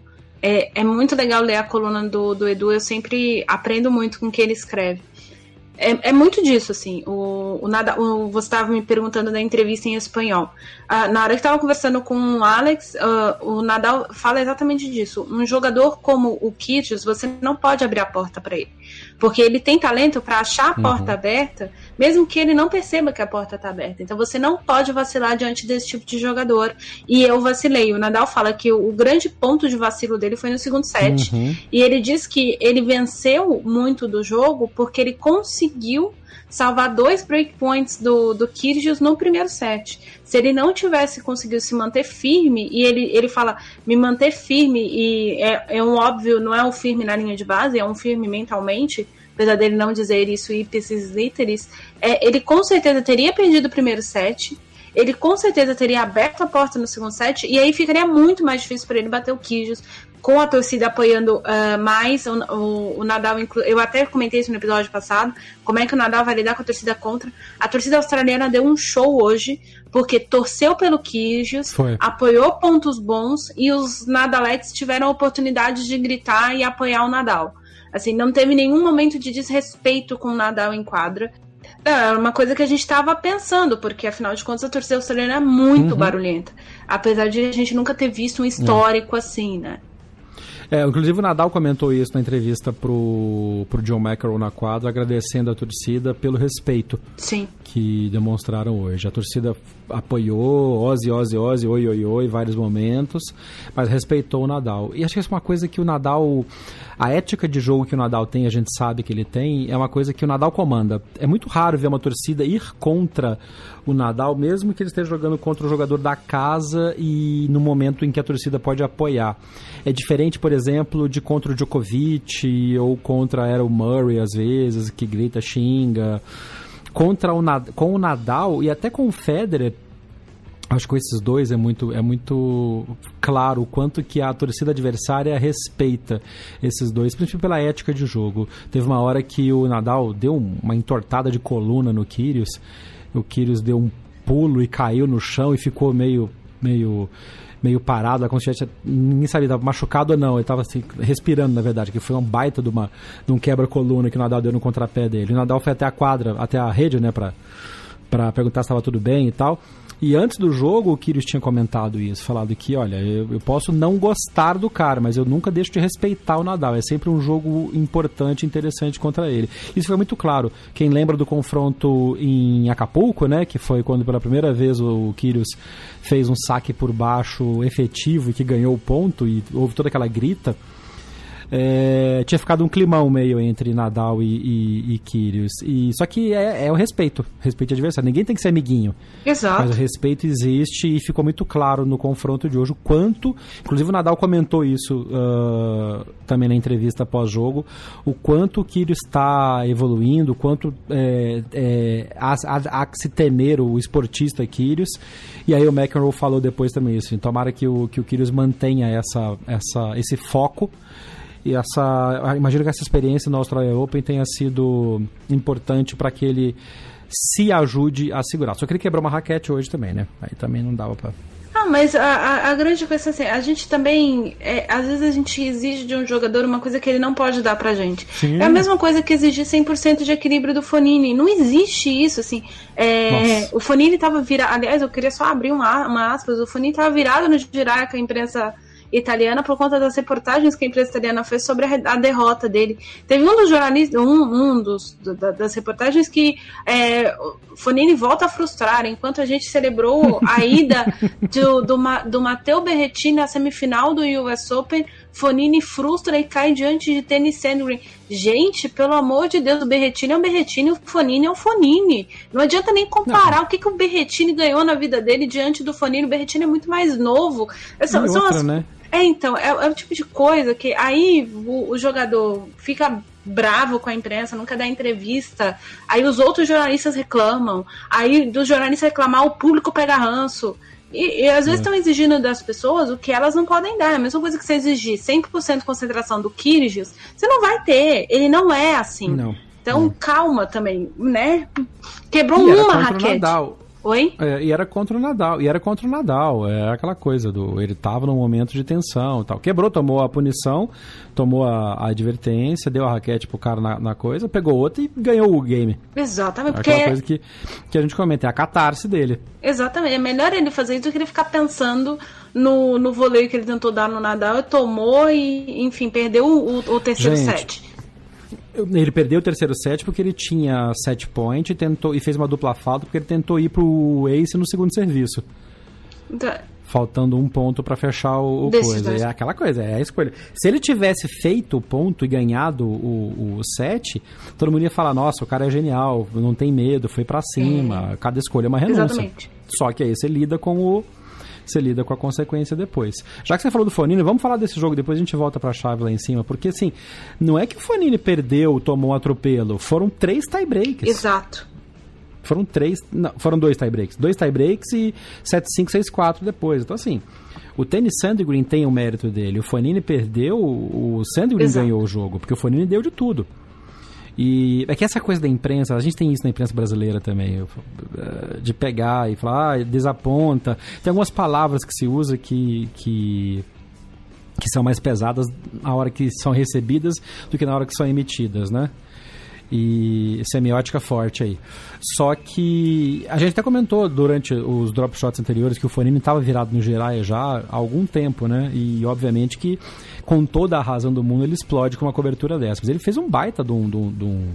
Speaker 5: é, é muito legal ler a coluna do, do Edu, eu sempre aprendo muito com o que ele escreve. É, é muito disso, assim. O, o, nada, o, você estava me perguntando da entrevista em espanhol. Ah, na hora que estava conversando com o Alex, uh, o Nadal fala exatamente disso. Um jogador como o Kyrgios, você não pode abrir a porta para ele. Porque ele tem talento para achar a porta uhum. aberta, mesmo que ele não perceba que a porta está aberta. Então você não pode vacilar diante desse tipo de jogador. E eu vacilei. O Nadal fala que o, o grande ponto de vacilo dele foi no segundo set. Uhum. E ele diz que ele venceu muito do jogo porque ele conseguiu salvar dois breakpoints do, do Kyrgios no primeiro set. Se ele não tivesse conseguido se manter firme, e ele, ele fala me manter firme, e é, é um óbvio, não é um firme na linha de base, é um firme mentalmente, apesar dele não dizer isso ipsis literis, é, ele com certeza teria perdido o primeiro set, ele com certeza teria aberto a porta no segundo set, e aí ficaria muito mais difícil para ele bater o Kyrgios, com a torcida apoiando uh, mais o, o, o Nadal. Eu até comentei isso no episódio passado, como é que o Nadal vai lidar com a torcida contra. A torcida australiana deu um show hoje, porque torceu pelo Kyrgios, apoiou pontos bons e os Nadaletes tiveram a oportunidade de gritar e apoiar o Nadal. Assim, não teve nenhum momento de desrespeito com o Nadal em quadra. É uma coisa que a gente estava pensando, porque afinal de contas a torcida australiana é muito uhum. barulhenta. Apesar de a gente nunca ter visto um histórico uhum. assim, né?
Speaker 4: É, inclusive o Nadal comentou isso na entrevista pro, pro John McEnroe na quadra, agradecendo a torcida pelo respeito
Speaker 5: Sim.
Speaker 4: Que demonstraram hoje. A torcida apoiou, Ozzy, Ozzy, Ozzy, oi, oi, oi, vários momentos, mas respeitou o Nadal. E acho que isso é uma coisa que o Nadal, a ética de jogo que o Nadal tem, a gente sabe que ele tem, é uma coisa que o Nadal comanda. É muito raro ver uma torcida ir contra o Nadal, mesmo que ele esteja jogando contra o jogador da casa e no momento em que a torcida pode apoiar. É diferente, por exemplo, de contra o Djokovic ou contra Errol Murray, às vezes, que grita, xinga contra o com o Nadal e até com o Federer acho que com esses dois é muito, é muito claro o quanto que a torcida adversária respeita esses dois, principalmente pela ética de jogo. Teve uma hora que o Nadal deu uma entortada de coluna no Kyrgios, o Kyrgios deu um pulo e caiu no chão e ficou meio, meio meio parado, como se tivesse, ninguém sabia, estava machucado ou não, ele estava assim, respirando, na verdade, que foi um baita de, uma, de um quebra-coluna que o Nadal deu no contrapé dele. O Nadal foi até a quadra, até a rede, né, para perguntar se estava tudo bem e tal. E antes do jogo, o Kyrgios tinha comentado isso, falado que, olha, eu, eu, posso não gostar do cara, mas eu nunca deixo de respeitar o Nadal. É sempre um jogo importante, interessante contra ele. Isso foi muito claro. Quem lembra do confronto em Acapulco, né, que foi quando pela primeira vez o Kyrgios fez um saque por baixo efetivo e que ganhou o ponto e houve toda aquela grita é, tinha ficado um climão meio entre Nadal e, e, e Kyrgios. E, só que é, é o respeito, respeito adversário. Ninguém tem que ser amiguinho.
Speaker 5: Exato.
Speaker 4: Mas o respeito existe e ficou muito claro no confronto de hoje o quanto, inclusive o Nadal comentou isso uh, também na entrevista pós-jogo, o quanto o Kyrgios está evoluindo, o quanto é, é, há, há, há, que se temer o esportista Kyrgios. E aí o McEnroe falou depois também isso. Então, tomara que o, que o Kyrgios mantenha essa, essa, esse foco e essa, imagino que essa experiência no Australia Open tenha sido importante para que ele se ajude a segurar. Só que ele quebrou uma raquete hoje também, né? Aí também não dava para
Speaker 5: ah, mas a, a, a, grande coisa é assim, a gente também, é, às vezes a gente exige de um jogador uma coisa que ele não pode dar pra gente. Sim. É a mesma coisa que exigir 100% de equilíbrio do Fonini. Não existe isso, assim. É, o Fonini tava virado, aliás, eu queria só abrir uma, uma aspas, o Fonini tava virado no Giraca, a imprensa italiana por conta das reportagens que a imprensa italiana fez sobre a, a derrota dele. Teve um dos jornalistas, um, um dos da, das reportagens que é, Fonini volta a frustrar enquanto a gente celebrou a ida [laughs] do, do, do Matteo Berrettini na semifinal do US Open. Fonini frustra e cai diante de Tennis Sandgren. Gente, pelo amor de Deus, o Berretini é um Berretini, o Fonini é um Fonini. Não adianta nem comparar não. o que, que o Berretini ganhou na vida dele diante do Fonini. O Berretini é muito mais novo. São, são outra, as... né? É, então, é, é, o tipo de coisa que aí o, o, jogador fica bravo com a imprensa, nunca dá entrevista, aí os outros jornalistas reclamam, aí do jornalista reclamar, o público pega ranço. E, e às vezes estão é. exigindo das pessoas o que elas não podem dar. É a mesma coisa que você exigir 100% concentração do Kyrgios, você não vai ter. Ele não é assim.
Speaker 4: Não.
Speaker 5: Então, calma também, né? Quebrou e uma raquete. Nadal. Oi?
Speaker 4: É, e era contra o Nadal. E era contra o Nadal. É aquela coisa do. Ele estava num momento de tensão e tal. Quebrou, tomou a punição, tomou a, a advertência, deu a raquete pro cara na, na, coisa, pegou outra e ganhou o game.
Speaker 5: Exatamente.
Speaker 4: É aquela porque... coisa que, que a gente comenta, é a catarse dele.
Speaker 5: Exatamente. É melhor ele fazer isso do que ele ficar pensando no, no voleio que ele tentou dar no Nadal e tomou e, enfim, perdeu o, o terceiro gente, set.
Speaker 4: Ele perdeu o terceiro set porque ele tinha set point e, tentou, e fez uma dupla falta porque ele tentou ir pro ace no segundo serviço. Então, Faltando um ponto para fechar o, o coisa. É aquela coisa, é a escolha. Se ele tivesse feito o ponto e ganhado o, o set, todo mundo ia falar: nossa, o cara é genial, não tem medo, foi para cima. É. Cada escolha é uma renúncia. Exatamente. Só que aí você lida com o, você lida com a consequência depois. Já que você falou do Fonini, vamos falar desse jogo, depois a gente volta pra chave lá em cima, porque assim, não é que o Fonini perdeu, tomou um atropelo, foram três tiebreaks.
Speaker 5: Exato.
Speaker 4: Foram três, não, foram dois tiebreaks. Dois tiebreaks e 7-5, 6-4 depois. Então assim, o Tennis Sandgren tem o mérito dele. O Fonini perdeu, o Sandgren ganhou o jogo, porque o Fonini deu de tudo. E é que essa coisa da imprensa, a gente tem isso na imprensa brasileira também, eh, de pegar e falar, ah, desaponta. Tem algumas palavras que se usa que, que, que são mais pesadas na hora que são recebidas do que na hora que são emitidas, né? E semiótica forte aí. Só que a gente até comentou durante os drop shots anteriores que o Fonini estava virado no Gerai já há algum tempo, né? E obviamente que com toda a razão do mundo ele explode com uma cobertura dessa. Mas ele fez um baita de um, de um, de um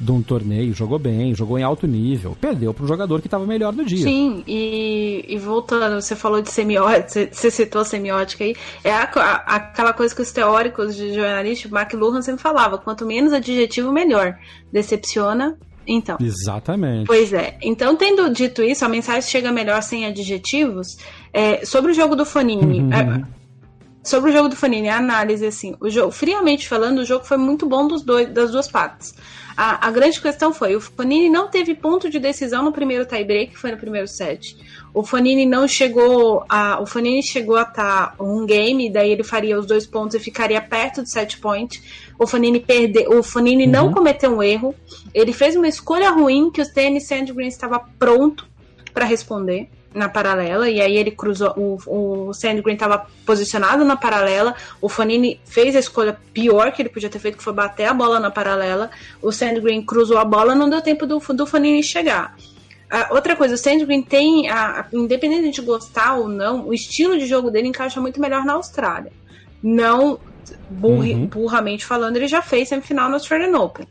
Speaker 4: de um torneio, jogou bem, jogou em alto nível, perdeu para um jogador que estava melhor no dia.
Speaker 5: Sim, e, e, voltando, você falou de semiótica, você citou semiótica aí, é a, a, aquela coisa que os teóricos de jornalista, McLuhan sempre falava, quanto menos adjetivo, melhor. Decepciona, então.
Speaker 4: Exatamente.
Speaker 5: Pois é. Então, tendo dito isso, a mensagem chega melhor sem adjetivos. É, sobre o jogo do Fonini. Uhum. É, sobre o jogo do Fonini, a análise, assim, o jogo, friamente falando, o jogo foi muito bom dos dois, das duas partes. A, a, grande questão foi, o Fonini não teve ponto de decisão no primeiro tie-break, que foi no primeiro set. O Fonini não chegou a, o Fonini chegou a estar tá um game, daí ele faria os dois pontos e ficaria perto de set point. O Fonini perdeu, o Fonini uhum. não cometeu um erro. Ele fez uma escolha ruim que o Tennis Sandgren estava pronto para responder na paralela, e aí ele cruzou, o, o Sandgren estava posicionado na paralela, o Fonini fez a escolha pior que ele podia ter feito, que foi bater a bola na paralela, o Sandgren cruzou a bola, não deu tempo do, do Fonini chegar. outra coisa, o Sandgren tem, a, independente de gostar ou não, o estilo de jogo dele encaixa muito melhor na Austrália. Não burri, uhum. burramente falando, ele já fez semifinal no Australian Open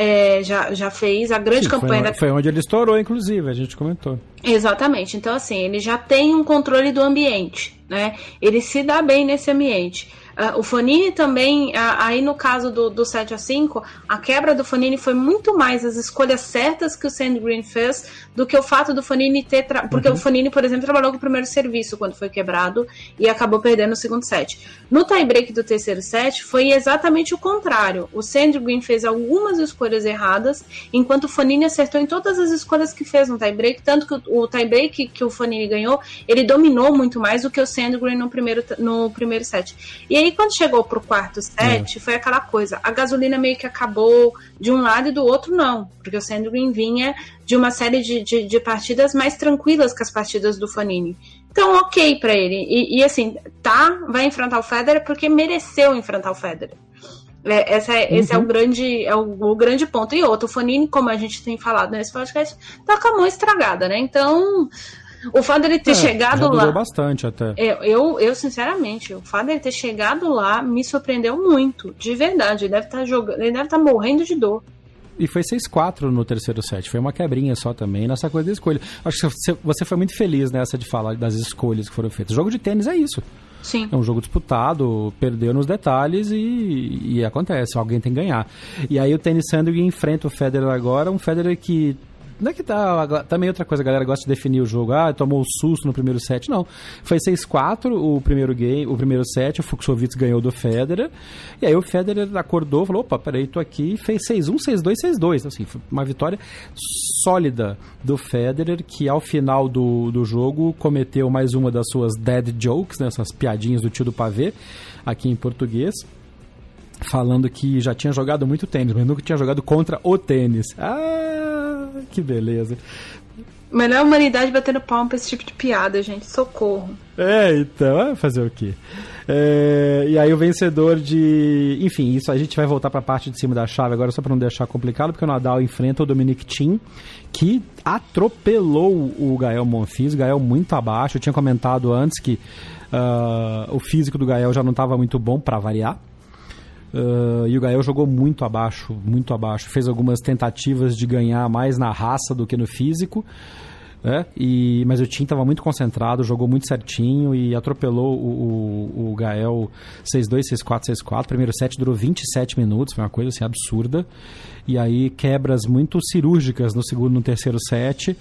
Speaker 5: é, já, já fez a grande Sim, campanha
Speaker 4: foi,
Speaker 5: da...
Speaker 4: foi onde ele estourou, inclusive, a gente comentou.
Speaker 5: Exatamente. Então, assim, ele já tem um controle do ambiente, né? Ele se dá bem nesse ambiente. Uh, o Fonini também, uh, aí no caso do, do 7 a 5 a quebra do Fonini foi muito mais as escolhas certas que o Sandgren fez do que o fato do Fonini ter. Porque uhum. o Fonini, por exemplo, trabalhou com o primeiro serviço quando foi quebrado e acabou perdendo o segundo set. No tie-break do terceiro set, foi exatamente o contrário. O Sandgren fez algumas escolhas erradas, enquanto o Fonini acertou em todas as escolhas que fez no tie-break, tanto que o, o tie-break que o Fonini ganhou, ele dominou muito mais do que o Sandgren no primeiro, no primeiro set. E aí, quando chegou pro quarto set, é. foi aquela coisa, a gasolina meio que acabou de um lado e do outro não, porque o Sandgren vinha de uma série de, de, de partidas mais tranquilas que as partidas do Fanini. Então, ok para ele. E, e, assim, tá, vai enfrentar o Federer porque mereceu enfrentar o Federer. É, essa uhum. Esse é o uhum. grande, é o, o, grande ponto. E outro, o Fanini, como a gente tem falado nesse podcast, tá com a mão estragada, né? Então, o fato dele ter é, chegado lá.
Speaker 4: bastante até.
Speaker 5: Eu, eu, eu, sinceramente, o fato dele ter chegado lá me surpreendeu muito. De verdade. Ele deve estar tá jogando. Ele deve estar tá morrendo de dor.
Speaker 4: E foi 6-4 no terceiro set. Foi uma quebrinha só também nessa coisa da escolha. Acho que você, foi muito feliz nessa de falar das escolhas que foram feitas. O jogo de tênis é isso.
Speaker 5: Sim.
Speaker 4: É um jogo disputado, perdeu nos detalhes e, e acontece, alguém tem que ganhar. E aí o Tênis Sandgren enfrenta o Federer agora, um Federer que não é que tá. Também outra coisa, a galera gosta de definir o jogo. Ah, tomou um susto no primeiro set. Não. Foi 6-4 o primeiro game, o primeiro set, o Fuxovitz ganhou do Federer. E aí o Federer acordou, falou: opa, peraí, tô aqui, fez 6-1, 6-2, 6-2. Assim, foi uma vitória sólida do Federer, que ao final do, do jogo cometeu mais uma das suas dead jokes, né, essas piadinhas do tio do pavê, aqui em português falando que já tinha jogado muito tênis, mas nunca tinha jogado contra o tênis. Ah, que beleza.
Speaker 5: Melhor a humanidade batendo palma pra esse tipo de piada, gente. Socorro.
Speaker 4: É, então, vai fazer o quê? É, e aí o vencedor de. Enfim, isso a gente vai voltar para a parte de cima da chave agora, só para não deixar complicado, porque o Nadal enfrenta o Dominic Thiem, que atropelou o Gael Monfils, Gael muito abaixo. Eu tinha comentado antes que uh, o físico do Gael já não estava muito bom para variar. Uh, e o Gael jogou muito abaixo, muito abaixo. Fez algumas tentativas de ganhar mais na raça do que no físico. É, e, mas o Tim estava muito concentrado, jogou muito certinho e atropelou o, o, o Gael 6-2, 6-4, 6-4. Primeiro set durou 27 minutos, foi uma coisa assim absurda. E aí quebras muito cirúrgicas no segundo no terceiro set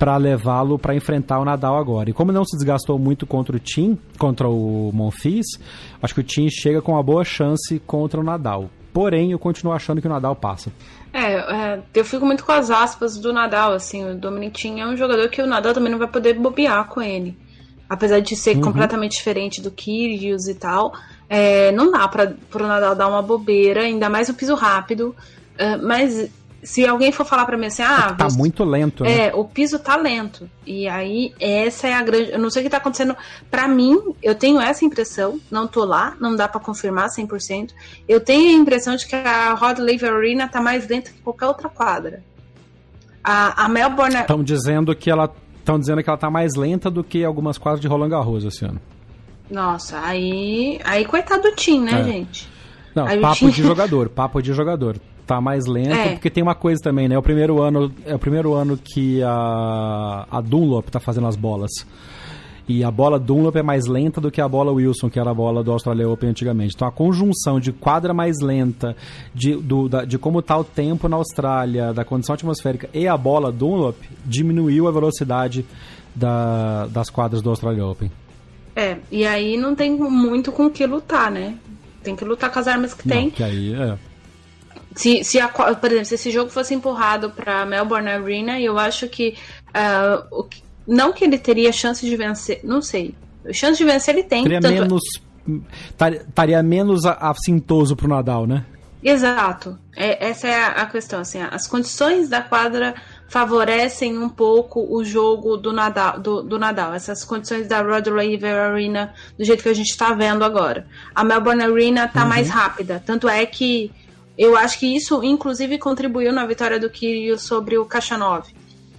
Speaker 4: para levá-lo para enfrentar o Nadal agora. E como não se desgastou muito contra o Tim, contra o Monfils, acho que o Tim chega com uma boa chance contra o Nadal. Porém, eu continuo achando que o Nadal passa.
Speaker 5: É, é, eu fico muito com as aspas do Nadal, assim, o Dominic Thiem é um jogador que o Nadal também não vai poder bobear com ele. Apesar de ser uhum. completamente diferente do Kyrgios e tal, é, não dá para o Nadal dar uma bobeira, ainda mais o piso rápido. Uh, mas se alguém for falar para mim assim, ah,
Speaker 4: tá você... muito lento,
Speaker 5: né? É, o piso tá lento. E aí essa é a grande, eu não sei o que tá acontecendo. Para mim, eu tenho essa impressão, não tô lá, não dá para confirmar 100%. Eu tenho a impressão de que a Rod Laver Arena tá mais lenta que qualquer outra quadra. A, a Melbourne
Speaker 4: Estão dizendo que ela estão dizendo que ela tá mais lenta do que algumas quadras de Roland Garros esse ano.
Speaker 5: Nossa, aí aí coitado do Tim, né, é. gente?
Speaker 4: Não, aí papo de jogador, papo de jogador tá mais lento, é. porque tem uma coisa também, né? É o primeiro ano, é o primeiro ano que a, a Dunlop tá fazendo as bolas. E a bola Dunlop é mais lenta do que a bola Wilson, que era a bola do Australia Open antigamente. Então a conjunção de quadra mais lenta, de, do, da, de como está o tempo na Austrália, da condição atmosférica e a bola Dunlop diminuiu a velocidade da, das quadras do Australia Open.
Speaker 5: É, e aí não tem muito com o que lutar, né? Tem que lutar com as armas que
Speaker 4: não,
Speaker 5: tem.
Speaker 4: Que aí, é.
Speaker 5: Se, se a, por exemplo, se esse jogo fosse empurrado para Melbourne Arena, eu acho que, uh, o, não que ele teria chance de vencer, não sei. Chance de vencer ele tem.
Speaker 4: Teria tanto... menos estaria menos assintoso pro Nadal, né?
Speaker 5: Exato. É, essa é a, a, questão. Assim, as condições da quadra favorecem um pouco o jogo do Nadal. Do, do Nadal. Essas condições da Rod Laver Arena, do jeito que a gente está vendo agora. A Melbourne Arena está uhum. mais rápida. Tanto é que eu acho que isso, inclusive, contribuiu na vitória do Kyrgios sobre o Kachanov.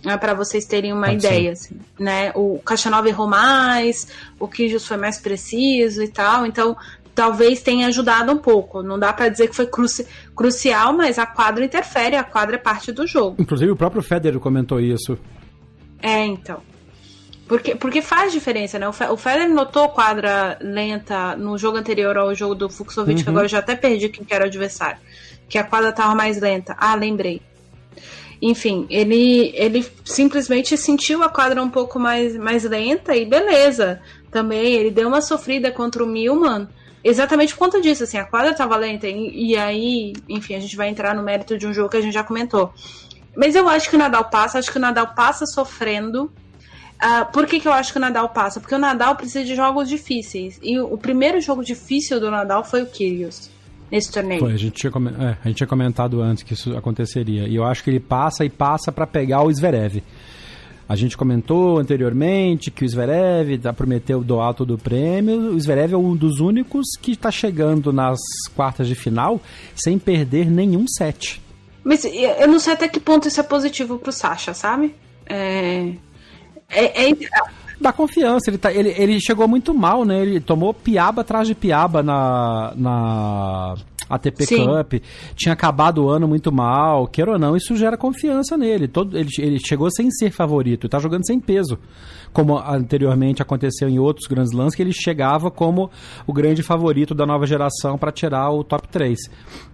Speaker 5: Né, para vocês terem uma Pode ideia, assim, né? O Kachanov errou mais, o Kyrgios foi mais preciso e tal, então talvez tenha ajudado um pouco. Não dá para dizer que foi cruci crucial, mas a quadra interfere, a quadra é parte do jogo.
Speaker 4: Inclusive o próprio Federer comentou isso.
Speaker 5: É, então. Porque, porque faz diferença, né? O Federer notou quadra lenta no jogo anterior ao jogo do Fuxovic, uhum. que agora eu já até perdi quem era o adversário que a quadra estava mais lenta. Ah, lembrei. Enfim, ele, ele simplesmente sentiu a quadra um pouco mais, mais lenta e beleza. Também ele deu uma sofrida contra o Milman, exatamente por conta disso. Assim, a quadra estava lenta e, e aí, enfim, a gente vai entrar no mérito de um jogo que a gente já comentou. Mas eu acho que o Nadal passa, acho que o Nadal passa sofrendo. Uh, por que, que eu acho que o Nadal passa? Porque o Nadal precisa de jogos difíceis. E o, o primeiro jogo difícil do Nadal foi o Kyrgios nesse torneio. Foi,
Speaker 4: a gente, tinha, é, a gente tinha comentado antes que isso aconteceria. E eu acho que ele passa e passa para pegar o Zverev. A gente comentou anteriormente que o Zverev prometeu doar todo o prêmio. O Zverev é um dos únicos que está chegando nas quartas de final sem perder nenhum set.
Speaker 5: Mas eu não sei até que ponto isso é positivo pro Sasha, sabe? É... É, é,
Speaker 4: dá confiança. Ele, tá, ele, ele chegou muito mal, né? Ele tomou piaba atrás de piaba na, na ATP Sim. Cup, tinha acabado o ano muito mal, queira ou não, isso gera confiança nele. Todo, ele, ele chegou sem ser favorito, está jogando sem peso, como anteriormente aconteceu em outros grandes lances, que ele chegava como o grande favorito da nova geração para tirar o top 3.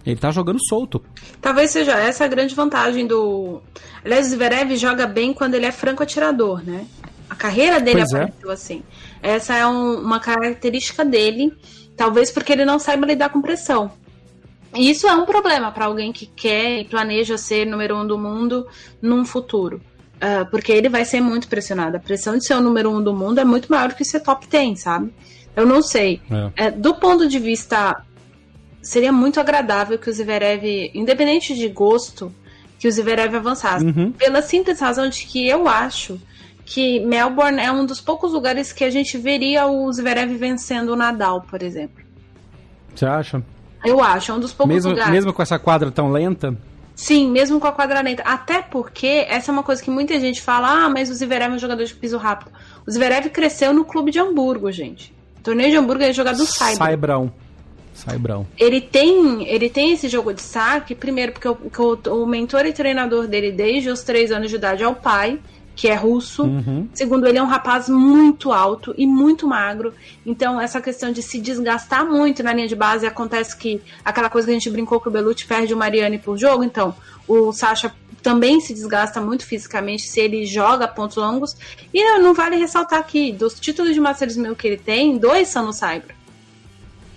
Speaker 4: Ele está jogando solto.
Speaker 5: Talvez seja essa a grande vantagem do. Aliás, Zverev joga bem quando ele é franco atirador, né? A carreira dele pois é. apareceu é. assim. Essa é um, uma característica dele, talvez porque ele não saiba lidar com pressão. E isso é um problema para alguém que quer e planeja ser número um do mundo num futuro. Uh, porque ele vai ser muito pressionado. A pressão de ser o número um do mundo é muito maior do que ser top 10, sabe? Eu não sei. É. É, do ponto de vista. Seria muito agradável que o Zverev, independente de gosto, que o Zverev avançasse. Uhum. Pela simples razão de que eu acho que Melbourne é um dos poucos lugares que a gente veria o Zverev vencendo o Nadal, por exemplo.
Speaker 4: Você acha?
Speaker 5: Eu acho, é um dos poucos
Speaker 4: mesmo,
Speaker 5: lugares.
Speaker 4: Mesmo com essa quadra tão lenta?
Speaker 5: Sim, mesmo com a quadra lenta. Até porque essa é uma coisa que muita gente fala, ah, mas o Zverev é um jogador de piso rápido. O Zverev cresceu no clube de Hamburgo, gente. O torneio de Hamburgo é jogado Saibro.
Speaker 4: Saibrão. Saibrão.
Speaker 5: Ele tem, ele tem esse jogo de saque, primeiro porque o, o, o mentor e treinador dele desde os três anos de idade é o pai que é russo. Uhum. Segundo, ele é um rapaz muito alto e muito magro. Então, essa questão de se desgastar muito na linha de base acontece que aquela coisa que a gente brincou que o Belucci perde o Mariani por jogo. Então, o Sacha também se desgasta muito fisicamente se ele joga pontos longos. E não, não vale ressaltar aqui, dos títulos de Masters 1000 que ele tem, dois são no Cyber.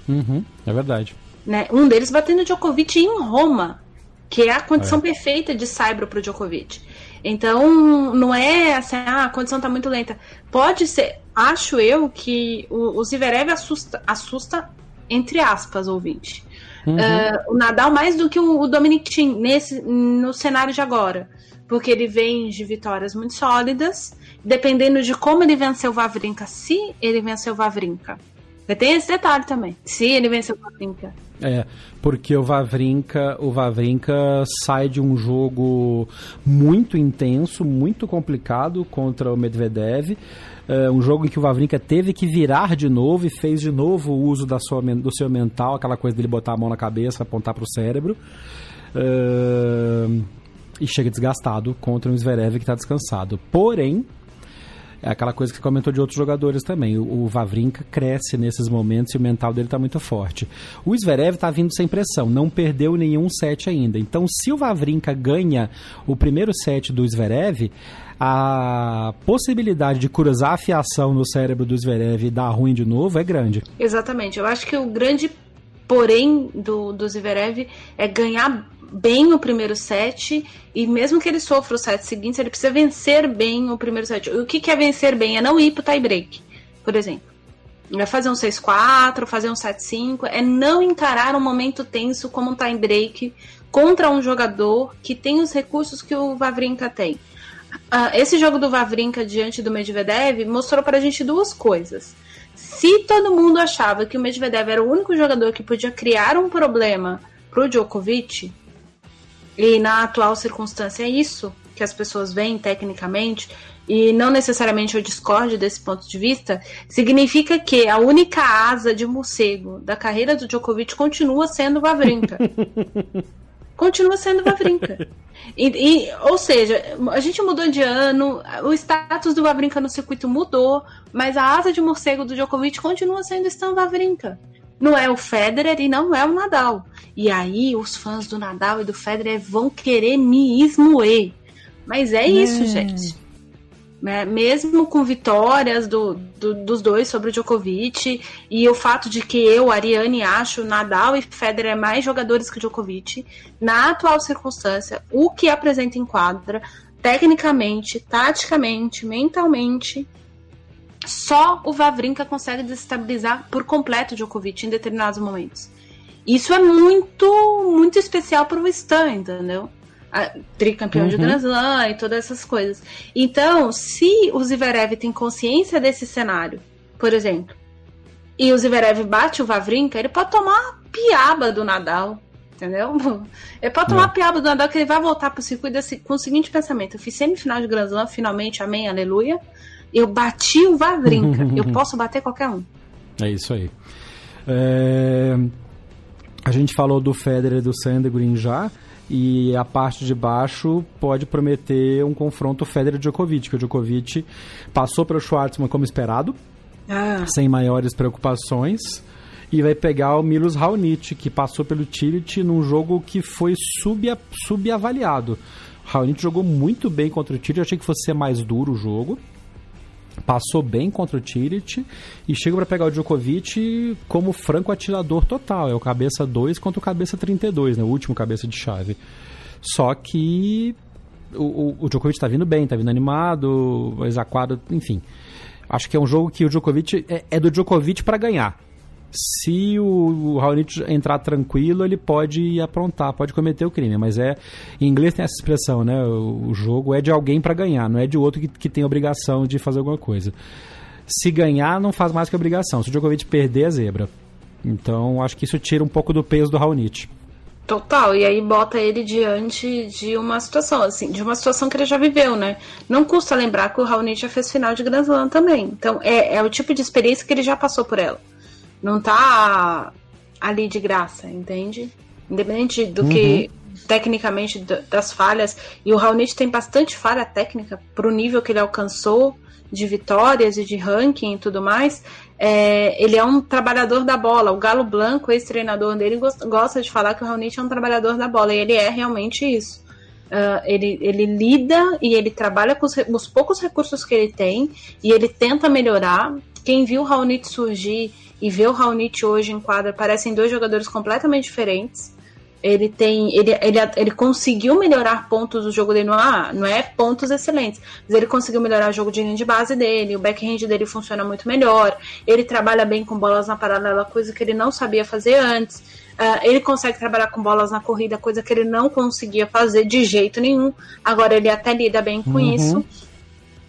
Speaker 4: Uhum, é verdade.
Speaker 5: Né? Um deles batendo Djokovic em Roma, que é a condição é. perfeita de Cyber para o Djokovic. Então, não é assim, ah, a condição está muito lenta. Pode ser, acho eu que o, o Zverev assusta, assusta, entre aspas, ouvinte. Uhum. Uh, o Nadal mais do que o, o Dominic Thiem nesse, no cenário de agora. Porque ele vem de vitórias muito sólidas, dependendo de como ele venceu o Vavrinka, se ele venceu o Vavrinka. Tem esse detalhe também, se ele venceu o Vavrinka.
Speaker 4: É, porque o Vavrinka, o Vavrinka sai de um jogo muito intenso, muito complicado contra o Medvedev. É um jogo em que o Vavrinka teve que virar de novo e fez de novo o uso da sua, do seu mental, aquela coisa dele botar a mão na cabeça, apontar para o cérebro. É, e chega desgastado contra um Zverev que está descansado. Porém, é aquela coisa que você comentou de outros jogadores também. O, o Vavrinka cresce nesses momentos e o mental dele está muito forte. O Zverev está vindo sem pressão, não perdeu nenhum set ainda. Então, se o Vavrinka ganha o primeiro set do Zverev, a possibilidade de cruzar a fiação no cérebro do Zverev e dar ruim de novo é grande.
Speaker 5: Exatamente. Eu acho que o grande porém do, do Zverev é ganhar bem o primeiro set e mesmo que ele sofra os sets seguintes, ele precisa vencer bem o primeiro set. O que, que é vencer bem? É não ir pro tie break, por exemplo. É fazer um 6-4, fazer um 7-5, é não encarar um momento tenso como um time break contra um jogador que tem os recursos que o Vavrinka tem. Uh, esse jogo do Vavrinka diante do Medvedev mostrou pra gente duas coisas. Se todo mundo achava que o Medvedev era o único jogador que podia criar um problema pro Djokovic, e na atual circunstância é isso que as pessoas veem tecnicamente, e não necessariamente eu discorde desse ponto de vista, significa que a única asa de morcego da carreira do Djokovic continua sendo Vavrinka. [laughs] continua sendo Vavrinka. E, e, ou seja, a gente mudou de ano, o status do Vavrinka no circuito mudou, mas a asa de morcego do Djokovic continua sendo Stan Vavrinka não é o Federer e não é o Nadal. E aí os fãs do Nadal e do Federer vão querer me esmoer. Mas é isso, hum. gente. É, mesmo com vitórias do, do, dos dois sobre o Djokovic e o fato de que eu, Ariane, acho Nadal e Federer mais jogadores que o Djokovic, na atual circunstância, o que apresenta em quadra, tecnicamente, taticamente, mentalmente, só o Vavrinka consegue desestabilizar por completo o Djokovic em determinados momentos. Isso é muito, muito especial para o Stan, entendeu? A, tricampeão uhum. de Grand Slam e todas essas coisas. Então, se o Zverev tem consciência desse cenário, por exemplo, e o Zverev bate o Vavrinka, ele pode tomar piaba do Nadal, entendeu? [laughs] Ele pode tomar é. piaba do Nadal que ele vai voltar pro circuito com o seguinte pensamento: eu fiz semifinal de Grand Slam, finalmente, amém, aleluia. Eu bati o Vavrinka. [laughs] eu posso bater qualquer um.
Speaker 4: É isso aí. É... A gente falou do Federer e do Sandgren já, e a parte de baixo pode prometer um confronto Federer-Djokovic, que o Djokovic passou para o Schwartzman como esperado, ah. sem maiores preocupações, e vai pegar o Milos Raonic, que passou pelo Tillit num jogo que foi sub, subavaliado. Raonic jogou muito bem contra o Tillit, eu achei que fosse ser mais duro o jogo, passou bem contra o Tirit e chega para pegar o Djokovic como franco atirador total. É o cabeça 2 contra o cabeça 32, né? O último cabeça de chave. Só que o, o, o Djokovic está vindo bem, está vindo animado, exaquado, enfim. Acho que é um jogo que o Djokovic é, é do Djokovic para ganhar se o, Raonic entrar tranquilo, ele pode aprontar, pode cometer o crime. Mas é. Em inglês tem essa expressão, né? O, o jogo é de alguém para ganhar, não é de outro que, que tem obrigação de fazer alguma coisa. Se ganhar, não faz mais que obrigação. Se o Djokovic perder, é zebra. Então, acho que isso tira um pouco do peso do Raonic.
Speaker 5: Total, e aí bota ele diante de uma situação, assim, de uma situação que ele já viveu, né? Não custa lembrar que o Raonic já fez final de Grand Slam também. Então, é, é o tipo de experiência que ele já passou por ela. Não tá ali de graça, entende? Independente do uhum. que tecnicamente das falhas, e o Raonic tem bastante falha técnica pro nível que ele alcançou de vitórias e de ranking e tudo mais, é, ele é um trabalhador da bola. O Galo Blanco, esse treinador dele, gosta de falar que o Raonic é um trabalhador da bola, e ele é realmente isso. Uh, ele, ele lida e ele trabalha com os, os, poucos recursos que ele tem e ele tenta melhorar. Quem viu o Raonic surgir e ver o Raonic hoje em quadra parecem dois jogadores completamente diferentes. Ele tem. Ele, ele, ele conseguiu melhorar pontos do jogo dele. Não, ah, não é pontos excelentes, mas ele conseguiu melhorar o jogo de linha de base dele. O backhand dele funciona muito melhor. Ele trabalha bem com bolas na paralela, coisa que ele não sabia fazer antes. Uh, ele consegue trabalhar com bolas na corrida, coisa que ele não conseguia fazer de jeito nenhum. Agora ele até lida bem com uhum. isso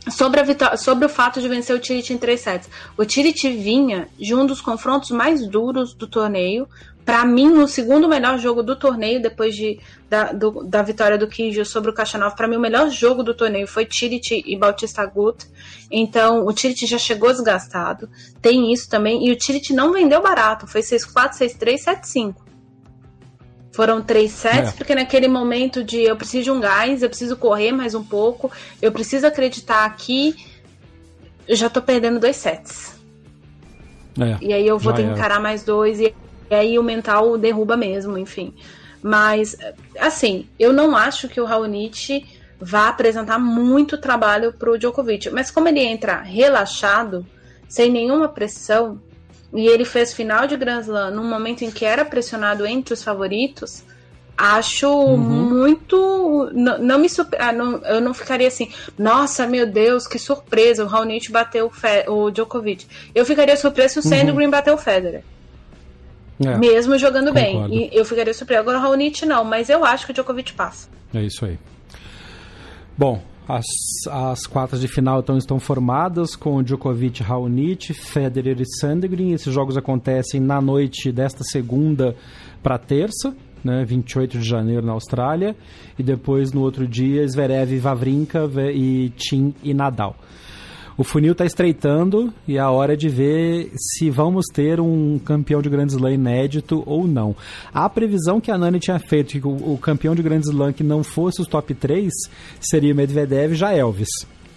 Speaker 5: sobre, a sobre o fato de vencer o Tirit em três sets. O Tirit vinha de um dos confrontos mais duros do torneio. Para mim, o segundo melhor jogo do torneio, depois de, da, do, da vitória do Kyrgios sobre o Kachanov, para mim o melhor jogo do torneio foi Tirit e Bautista Gut. Então, o Tirit já chegou desgastado. Tem isso também. E o Tirit não vendeu barato. Foi 6-4, 6-3, 7-5. Foram três sets, é. porque naquele momento de eu preciso de um gás, eu preciso correr mais um pouco, eu preciso acreditar aqui, eu já tô perdendo dois sets. É, e aí eu vou ter que encarar mais dois, e, e aí o mental derruba mesmo, enfim. Mas, assim, eu não acho que o Raonic vá apresentar muito trabalho pro Djokovic. Mas como ele entra relaxado, sem nenhuma pressão, e ele fez final de Grand Slam num momento em que era pressionado entre os favoritos, acho uhum. muito. Não, não me ah, não, Eu não ficaria assim, nossa, meu Deus, que surpresa, o Raonic bateu o, Fe, o Djokovic. Eu ficaria surpreso se o Sandgren uhum. bateu o Federer. É, mesmo jogando concordo. bem. E eu ficaria surpreso. Agora o Raonic não, mas eu acho que o Djokovic passa.
Speaker 4: É isso aí. Bom, as, as quartas de final então estão formadas com Djokovic, Raonic, Federer e Sandgren. Esses jogos acontecem na noite desta segunda para terça, né, 28 de janeiro na Austrália, e depois no outro dia Zverev, Vavrinka e Tim e Nadal. O funil está estreitando e é a hora de ver se vamos ter um campeão de Grand Slam inédito ou não. A previsão que a Nani tinha feito que o, o campeão de Grand Slam que não fosse os top 3 seria Medvedev já Elvis.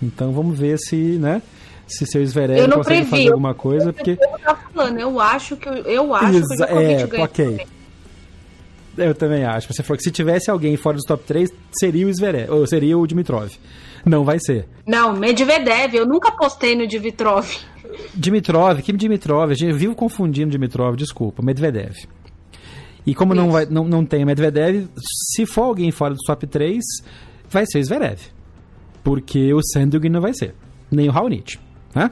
Speaker 4: Então vamos ver se, né? se seu Zverev consegue previ. fazer alguma coisa, porque
Speaker 5: eu falando, eu acho que eu acho Exa que o
Speaker 4: é, ganha. OK. Eu também acho. Você falou que se tivesse alguém fora dos top 3, seria o Zverev, ou seria o Dimitrov. Não vai ser.
Speaker 5: Não, Medvedev, eu nunca postei no Dimitrov.
Speaker 4: Dimitrov, que Dimitrov? A gente viu confundindo Dimitrov, desculpa, Medvedev. E como não, vai, não, não tem Medvedev, se for alguém fora do top 3, vai ser o Zverev. Porque o Sandgren não vai ser. Nem o Raonic, né?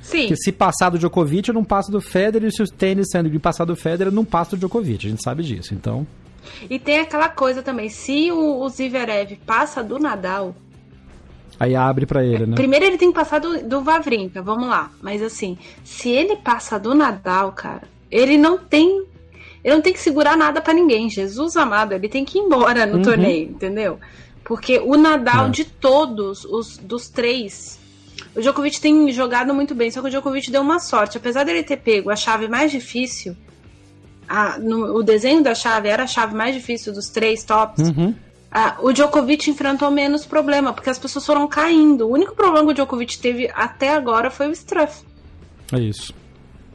Speaker 5: Sim.
Speaker 4: Porque se passar do Djokovic, eu não passo do Federer. E se o tênis Sandgren passar do Federer, eu não passo do Djokovic. A gente sabe disso, então...
Speaker 5: E tem aquela coisa também, se o, o Zverev passa do Nadal,
Speaker 4: Aí abre para ele, né?
Speaker 5: Primeiro ele tem que passar do, do Vavrinka, vamos lá. Mas assim, se ele passa do Nadal, cara, ele não tem. Ele não tem que segurar nada para ninguém. Jesus amado, ele tem que ir embora no uhum. torneio, entendeu? Porque o Nadal é. de todos, os dos três, o Djokovic tem jogado muito bem, só que o Djokovic deu uma sorte. Apesar dele ter pego a chave mais difícil, a, no, o desenho da chave era a chave mais difícil dos três tops,
Speaker 4: Uhum.
Speaker 5: Ah, o Djokovic enfrentou menos problema, porque as pessoas foram caindo. O único problema que o Djokovic teve até agora foi o Struff.
Speaker 4: É isso.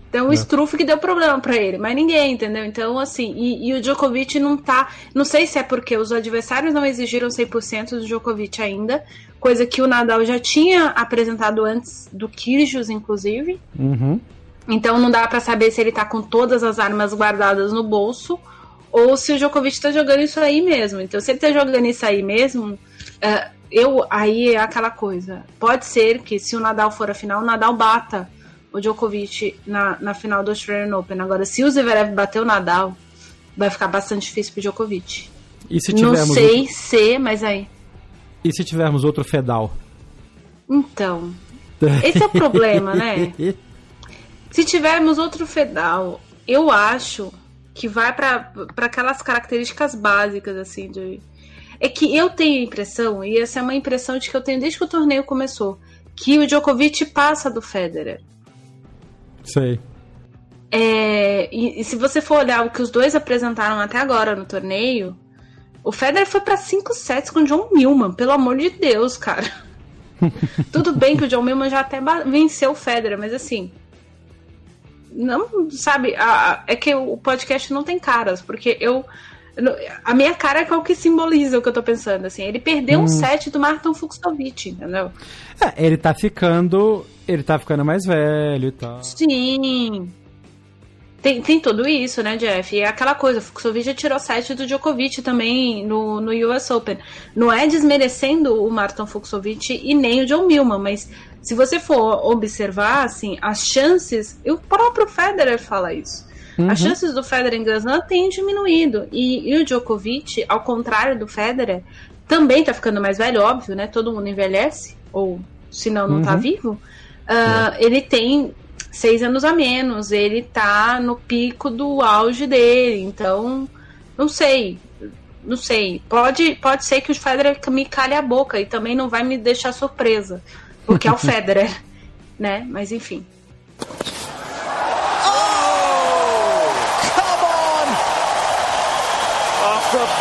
Speaker 5: Então o
Speaker 4: É.
Speaker 5: Struff que deu problema pra ele, mas ninguém, entendeu? Então, assim, e, e o Djokovic não tá. Não sei se é porque os adversários não exigiram 100% do Djokovic ainda, coisa que o Nadal já tinha apresentado antes do Kyrgios, inclusive.
Speaker 4: Uhum.
Speaker 5: Então não dá pra saber se ele tá com todas as armas guardadas no bolso ou se o Djokovic tá jogando isso aí mesmo. Então, se ele tá jogando isso aí mesmo, é, eu aí é aquela coisa. Pode ser que se o Nadal for a final, o Nadal bata o Djokovic na, na final do Australian Open. Agora, se o Zverev bater o Nadal, vai ficar bastante difícil pro Djokovic.
Speaker 4: E se
Speaker 5: Não sei
Speaker 4: outro-
Speaker 5: se, mas aí.
Speaker 4: e se tivermos outro Fedal?
Speaker 5: Então, esse é o problema, né? [laughs] Se tivermos outro Fedal, eu acho que vai para aquelas características básicas, assim, de. É que eu tenho a impressão, e essa é uma impressão de que eu tenho desde que o torneio começou, que o Djokovic passa do Federer.
Speaker 4: Sei.
Speaker 5: É, e, e se você for olhar o que os dois apresentaram até agora no torneio, o Federer foi para 5 sets com o John Millman, pelo amor de Deus, cara. [laughs] Tudo bem que o John Millman já até venceu o Federer, mas assim. Não, sabe, a- é que o podcast não tem caras, porque eu. A minha cara é o que simboliza o que eu tô pensando, assim. Ele perdeu um set do Martin Fuxovic, entendeu?
Speaker 4: É, ele tá ficando. Ele tá ficando mais velho e tal.
Speaker 5: Sim. Tem, tem tudo isso, né, Jeff? E é aquela coisa, o Fuxovic já tirou sete do Djokovic também no, no US Open. Não é desmerecendo o Martin Fuxovic e nem o John Millman, mas se você for observar, assim, as chances, e o próprio Federer fala isso, as chances do Federer em Grand Slam têm diminuído. E, e o Djokovic, ao contrário do Federer, também tá ficando mais velho, óbvio, né? Todo mundo envelhece, ou se não, não tá vivo. Ah, Ele tem seis anos a menos, ele tá no pico do auge dele, então não sei, não sei. Pode, pode ser que o Federer me calhe a boca e também não vai me deixar surpresa, porque é o [laughs] Federer, né? Mas enfim.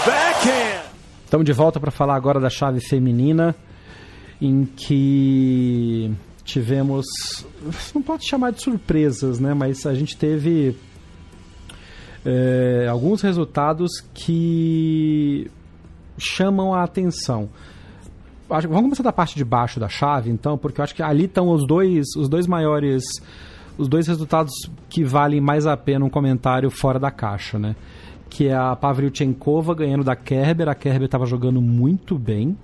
Speaker 2: Backhand.
Speaker 4: Estamos de volta para falar agora da chave feminina, em que tivemos. Não pode chamar de surpresas, né? Mas a gente teve é, alguns resultados que chamam a atenção. Acho- Vamos começar da parte de baixo da chave, então, porque eu acho que ali estão os dois, os dois maiores, os dois resultados que valem mais a pena um comentário fora da caixa, né? Que é a Pavlyuchenkova ganhando da Kerber. A Kerber estava jogando muito bem.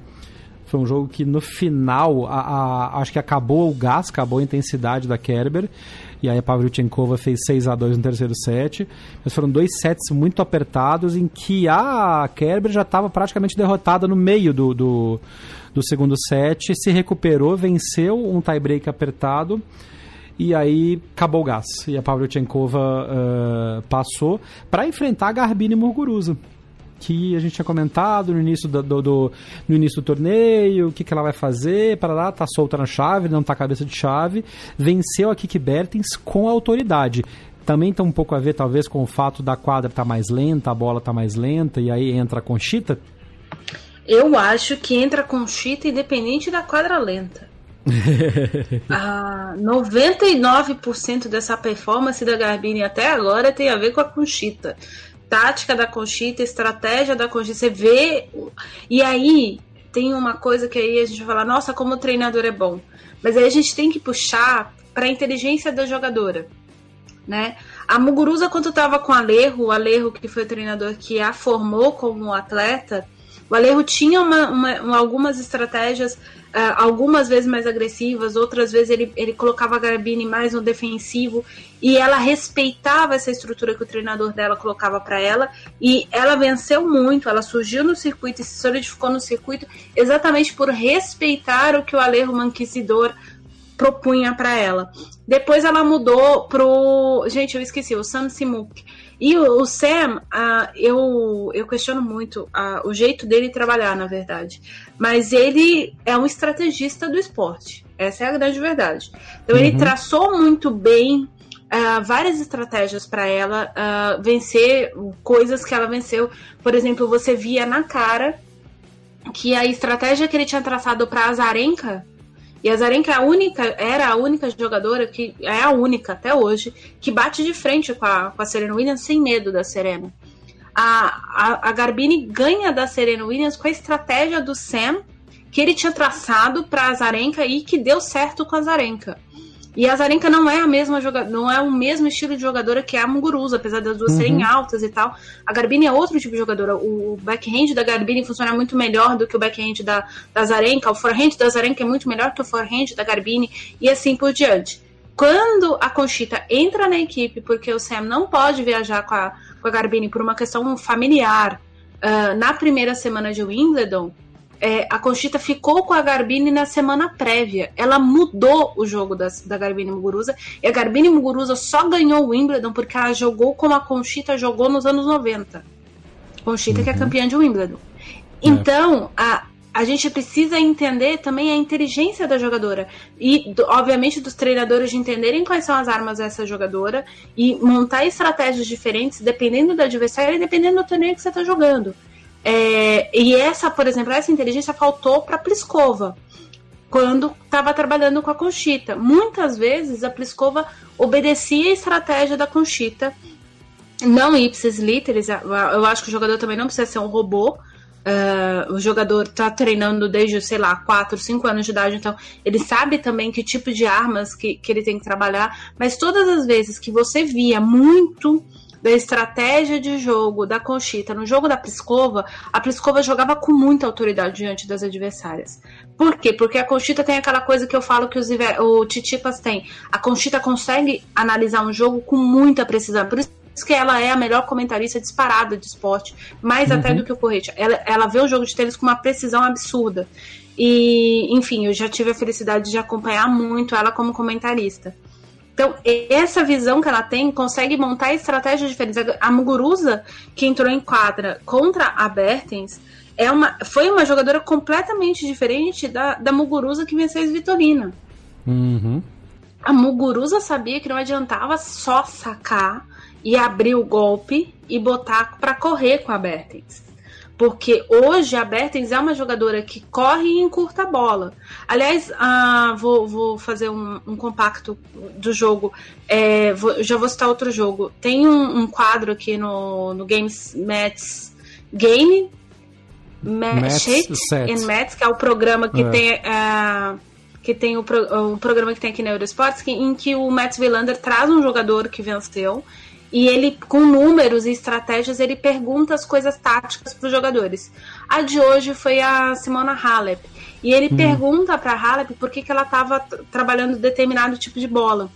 Speaker 4: Foi um jogo que no final, a, a- acho que acabou o gás, acabou a intensidade da Kerber. E aí a Pavlyuchenkova fez 6 a 2 no terceiro set. Mas foram dois sets muito apertados em que a Kerber já estava praticamente derrotada no meio do, do, do segundo set. Se recuperou, venceu um tie-break apertado. E aí acabou o gás. E a Pavlyuchenkova eh, passou para enfrentar a Garbine Muguruza que a gente tinha comentado no início do, do- do- no início do torneio, o que, que ela vai fazer, para lá, tá solta na chave, não tá cabeça de chave, venceu a Kiki Bertens com autoridade. Também tem um pouco a ver, talvez, com o fato da quadra tá mais lenta, a bola tá mais lenta, e aí entra a Conchita.
Speaker 5: Eu acho que entra com chita independente da quadra lenta. [laughs] ah, 99% dessa performance da Garbine até agora tem a ver com a Conchita. Tática da Conchita, estratégia da Conchita. Você vê. E aí tem uma coisa que aí a gente vai falar: nossa, como o treinador é bom. Mas aí a gente tem que puxar para a inteligência da jogadora. Né? A Muguruza, quando estava com o Alejo, o Alejo, que foi o treinador que a formou como atleta, o Alejo tinha uma, uma- uma- algumas estratégias, ah, algumas vezes mais agressivas, outras vezes ele, ele colocava a Garbine mais no defensivo e ela respeitava essa estrutura que o treinador dela colocava para ela e ela venceu muito, ela surgiu no circuito e se solidificou no circuito exatamente por respeitar o que o Alejo Manquisidor propunha para ela. Depois ela mudou pro. Gente, eu esqueci, o Sam Simuk. E o, o Sam, ah, eu, eu questiono muito ah, o jeito dele trabalhar, na verdade. Mas ele é um estrategista do esporte. Essa é a grande verdade. Então ele traçou muito bem uh, várias estratégias para ela uh, vencer coisas que ela venceu. Por exemplo, você via na cara que a estratégia que ele tinha traçado para Azarenka e a Zarenka é a única, era a única jogadora que é a única até hoje que bate de frente com a, com a Serena Williams sem medo da Serena. A, a, a Garbini ganha da Serena Williams com a estratégia do Sam que ele tinha traçado para a Zarenka e que deu certo com a Zarenka. E a Zarenka não é a mesma jogadora, não é o mesmo estilo de jogadora que a Muguruza, apesar das duas uhum. serem altas e tal. A Garbini é outro tipo de jogadora. O backhand da Garbini funciona muito melhor do que o backhand da, da Zarenka. O forehand da Zarenka é muito melhor que o forehand da Garbini e assim por diante. Quando a Conchita entra na equipe, porque o Sam não pode viajar com a, com a Garbini por uma questão familiar uh, na primeira semana de Wimbledon, é, a Conchita ficou com a Garbine na semana prévia. Ela mudou o jogo da, da Garbine Muguruza. E a Garbine Muguruza só ganhou o Wimbledon porque ela jogou como a Conchita jogou nos anos 90. Conchita uhum. que é uhum. campeã de Wimbledon. É. Então, a, a gente precisa entender também a inteligência da jogadora. E, obviamente, dos treinadores de entenderem quais são as armas dessa jogadora e montar estratégias diferentes dependendo do adversário e dependendo do torneio que você está jogando. É, e essa, por exemplo, essa inteligência faltou para Pliskova quando estava trabalhando com a Conchita. Muitas vezes a Pliskova obedecia a estratégia da Conchita, não ipsis literis. Eu acho que o jogador também não precisa ser um robô. Uh, o jogador está treinando desde, sei lá, 4, 5 anos de idade, então ele sabe também que tipo de armas que, que ele tem que trabalhar. Mas todas as vezes que você via muito da estratégia de jogo da Conchita no jogo da Pliskova, a Pliskova jogava com muita autoridade diante das adversárias. Por quê? Porque a Conchita tem aquela coisa que eu falo que os, o Titipas tem. A Conchita consegue analisar um jogo com muita precisão. Por isso que ela é a melhor comentarista disparada de esporte, mais uhum. até do que o Correia. Ela, ela vê o jogo de tênis com uma precisão absurda. E, enfim, eu já tive a felicidade de acompanhar muito ela como comentarista. Então, essa visão que ela tem consegue montar estratégias diferentes. A Muguruza, que entrou em quadra contra a Bertens, é uma, foi uma jogadora completamente diferente da, da Muguruza que venceu a Vitorina.
Speaker 4: Uhum.
Speaker 5: A Muguruza sabia que não adiantava só sacar e abrir o golpe e botar para correr com a Bertens. Porque hoje a Bertens é uma jogadora que corre e encurta a bola. Aliás, ah, vou, vou, fazer um, um, compacto do jogo. É, vou, já vou citar outro jogo. Tem um, um quadro aqui no, no Games Mats Game Match and Mats, que é o programa que é. tem. Uh, que tem o, pro, o, programa que tem aqui na Eurosports, que, em que o Mats Wilander traz um jogador que venceu e ele, com números e estratégias, ele pergunta as coisas táticas para os jogadores. A de hoje foi a Simona Halep. E ele hum. pergunta para a Halep por que, que ela estava trabalhando determinado tipo de bola.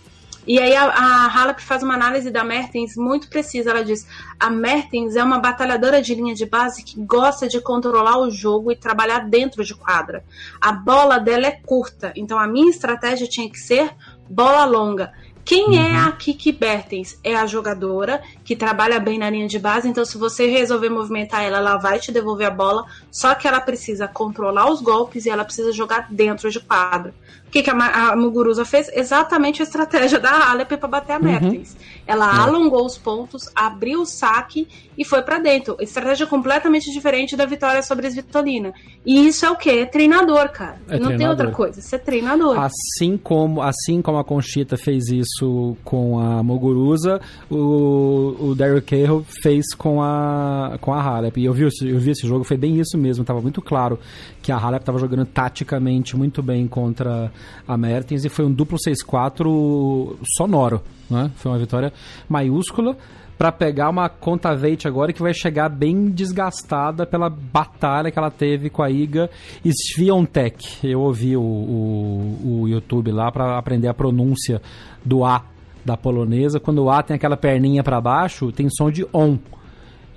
Speaker 5: E aí a, a Halep faz uma análise da Mertens muito precisa. Ela diz: a Mertens é uma batalhadora de linha de base que gosta de controlar o jogo e trabalhar dentro de quadra. A bola dela é curta, então a minha estratégia tinha que ser bola longa. Quem é uhum. é a Kiki Bertens? É a jogadora que trabalha bem na linha de base, então se você resolver movimentar ela, ela vai te devolver a bola, só que ela precisa controlar os golpes e ela precisa jogar dentro de quadro. O que, que a, a Muguruza fez? Exatamente a estratégia da Alep para bater a. Mertens. Uhum. Ela uhum. alongou os pontos, abriu o saque e foi para dentro. Estratégia completamente diferente da vitória sobre a Svitolina. E isso é o quê? É treinador, cara. É Não treinador. tem outra coisa. Isso é treinador.
Speaker 4: Assim como, assim como a Conchita fez isso com a Muguruza, o, o Derrick Cahill fez com a, com a Halep. E eu vi, eu vi esse jogo, foi bem isso mesmo. Tava muito claro que a Halep estava jogando taticamente muito bem contra a Mertens e foi um duplo 6-4 sonoro. Né? Foi uma vitória maiúscula para pegar uma conta Veit agora que vai chegar bem desgastada pela batalha que ela teve com a Iga Swiatek. Eu ouvi o, o, o YouTube lá para aprender a pronúncia do A da polonesa. Quando o A tem aquela perninha para baixo, tem som de ON.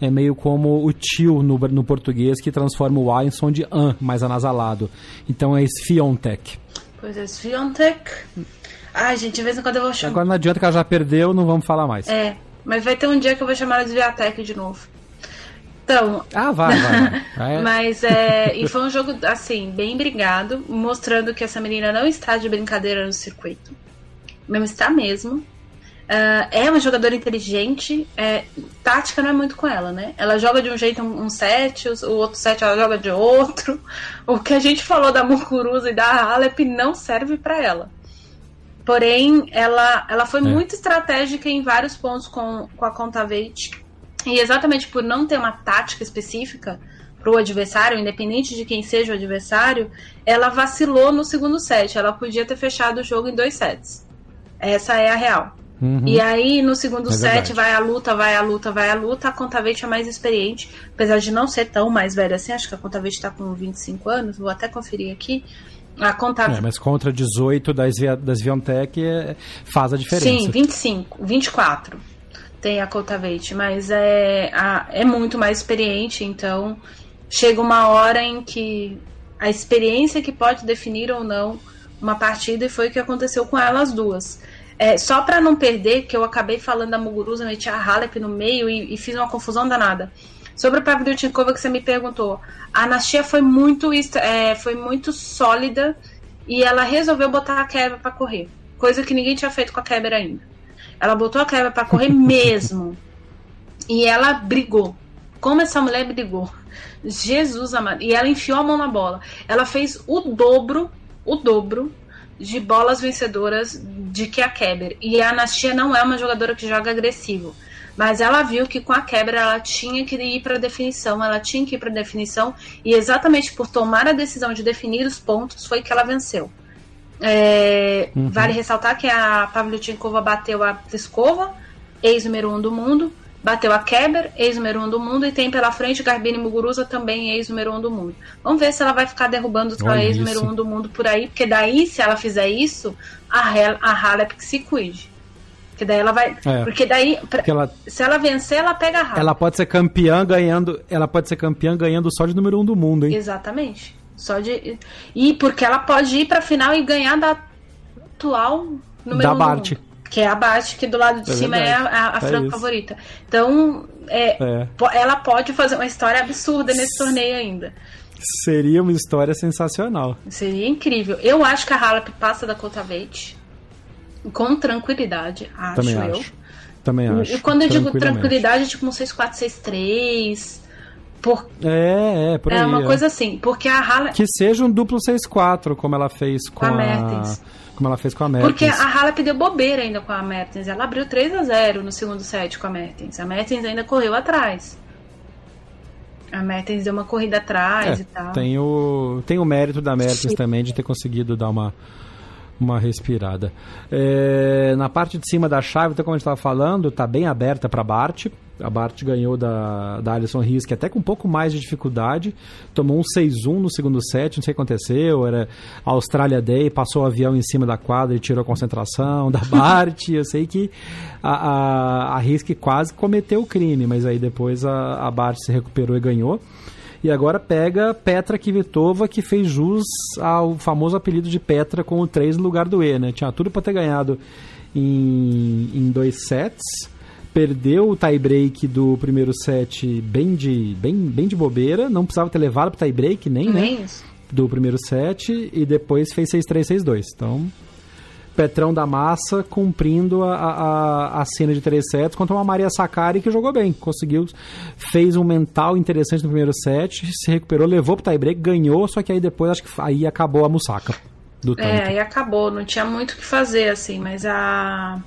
Speaker 4: É meio como o tio no, no português que transforma o A em som de AN, mais anasalado. Então é Swiatek.
Speaker 5: Pois é, Swiatek. Ai, gente, de vez em quando eu vou chamar.
Speaker 4: Agora não adianta que ela já perdeu, não vamos falar mais.
Speaker 5: É, mas vai ter um dia que eu vou chamar ela de Viatec de novo. Então.
Speaker 4: Ah, vai, vai. vai. [laughs]
Speaker 5: mas é. E foi um jogo, assim, bem brigado, mostrando que essa menina não está de brincadeira no circuito. Não está mesmo. Uh, é uma jogadora inteligente, é, tática não é muito com ela, né? Ela joga de um jeito um, um set, o, outro set ela joga de outro. [laughs] O que a gente falou da Mukuruza e da Alep não serve para ela. Porém, ela, ela foi é. muito estratégica em vários pontos com, com a Contavate. E exatamente por não ter uma tática específica para o adversário, independente de quem seja o adversário, ela vacilou no segundo set. Ela podia ter fechado o jogo em dois sets. Essa é a real. Uhum. E aí, no segundo é set, verdade. vai a luta, vai a luta, vai a luta. A Contavete é mais experiente, apesar de não ser tão mais velha assim. Acho que a Contavete está com 25 anos, vou até conferir aqui. A Contavete...
Speaker 4: É, mas contra 18 das, das Viontech é, faz a diferença.
Speaker 5: Sim, 25, 24 tem a Contavete, mas é, a, é muito mais experiente, então chega uma hora em que a experiência que pode definir ou não uma partida e foi o que aconteceu com elas duas. É, só para não perder, que eu acabei falando da Muguruza, meti a Halep no meio e, e fiz uma confusão danada. Sobre a Pavlyuchenkova que você me perguntou, a Anastia foi muito, é, foi muito sólida e ela resolveu botar a quebra para correr, coisa que ninguém tinha feito com a quebra ainda. Ela botou a quebra para correr [laughs] mesmo e ela brigou. Como essa mulher brigou? Jesus amado. E ela enfiou a mão na bola. Ela fez o dobro, o dobro de bolas vencedoras de que a Keber. E a Anastia não é uma jogadora que joga agressivo. Mas ela viu que com a quebra ela tinha que ir para definição, ela tinha que ir para definição, e exatamente por tomar a decisão de definir os pontos foi que ela venceu. É, uhum. Vale ressaltar que a Pavlyuchenkova bateu a Pliskova, ex número um do mundo, Bateu a Keber, ex-número 1 um do mundo, e tem pela frente Garbine Muguruza, também ex-número 1 um do mundo. Vamos ver se ela vai ficar derrubando os ex-número 1 um do mundo por aí, porque daí, se ela fizer isso, a, Hel, a Halep que se cuide. Porque daí ela vai. É, porque daí, porque ela, se ela vencer, ela pega a Halep.
Speaker 4: Ela pode ser campeã ganhando. Ela pode ser campeã ganhando só de número 1 um do mundo, hein?
Speaker 5: Exatamente. Só de. E porque ela pode ir pra final e ganhar da atual número da 1 um Bart. do mundo que é abaixo, que do lado de é cima verdade. é a, a, a é franca favorita. Então, é, é, ela pode fazer uma história absurda nesse torneio ainda.
Speaker 4: Seria uma história sensacional.
Speaker 5: Seria incrível. Eu acho que a Halep passa da Kotaveit com tranquilidade, acho
Speaker 4: Também
Speaker 5: eu.
Speaker 4: Acho. Também acho.
Speaker 5: E quando eu digo tranquilidade, é tipo um 6-4-6-3. Por...
Speaker 4: É, é, por aí.
Speaker 5: É uma é. coisa assim, porque a Halep...
Speaker 4: Que seja um duplo 6-4, como ela fez com, com a... Mertens como ela fez com a Mertens.
Speaker 5: Porque a Halep deu bobeira ainda com a Mertens. Ela abriu 3 a 0 no segundo set com a Mertens. A Mertens ainda correu atrás. A Mertens deu uma corrida atrás
Speaker 4: é,
Speaker 5: e tal.
Speaker 4: Tem o, tem o mérito da Mertens também de ter conseguido dar uma, uma respirada. É, na parte de cima da chave, então, como a gente estava falando, está bem aberta para Bart. A Bart ganhou da, da Alison Risk até com um pouco mais de dificuldade. Tomou um 6-1 no segundo set, não sei o que aconteceu. Era Austrália Day, passou o avião em cima da quadra e tirou a concentração da [laughs] Bart. Eu sei que a, a, a Risk quase cometeu o crime, mas aí depois a, a Bart se recuperou e ganhou. E agora pega Petra Kvitova, que fez jus ao famoso apelido de Petra com o 3 no lugar do E, né? Tinha tudo para ter ganhado em, em dois sets perdeu o tie-break do primeiro set bem de, bem, bem de bobeira, não precisava ter levado pro tie-break nem, né? Do primeiro set, e depois fez 6-3, 6-2. Então, Petrão da Massa cumprindo a, a, a cena de três sets contra uma Maria Sakari que jogou bem, conseguiu, fez um mental interessante no primeiro set, se recuperou, levou pro tie-break, ganhou, só que aí depois acho que aí acabou a musaca. Do
Speaker 5: é, aí acabou, não tinha muito o que fazer, assim, mas a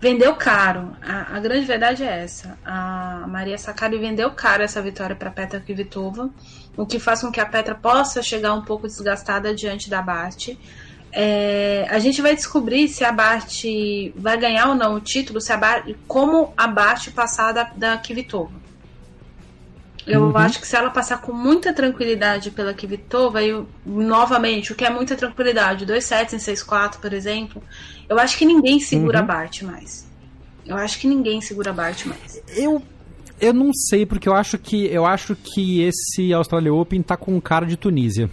Speaker 5: vendeu caro. A, a, grande verdade é essa. A Maria Sakari vendeu caro essa vitória para Petra Kvitova, o que faz com que a Petra possa chegar um pouco desgastada diante da Bart. É, a gente vai descobrir se a Bart vai ganhar ou não o título, se a Bart, como a Bart passar da, da Kvitova. Eu uhum. acho que se ela passar com muita tranquilidade pela Kvitova, e novamente, o que é muita tranquilidade, 2 sets em 6-4, por exemplo, eu acho que ninguém segura uhum. a Bart mais. Eu acho que ninguém segura a Bart mais.
Speaker 4: Eu eu não sei porque eu acho que eu acho que esse Australia Open tá com cara de Tunísia.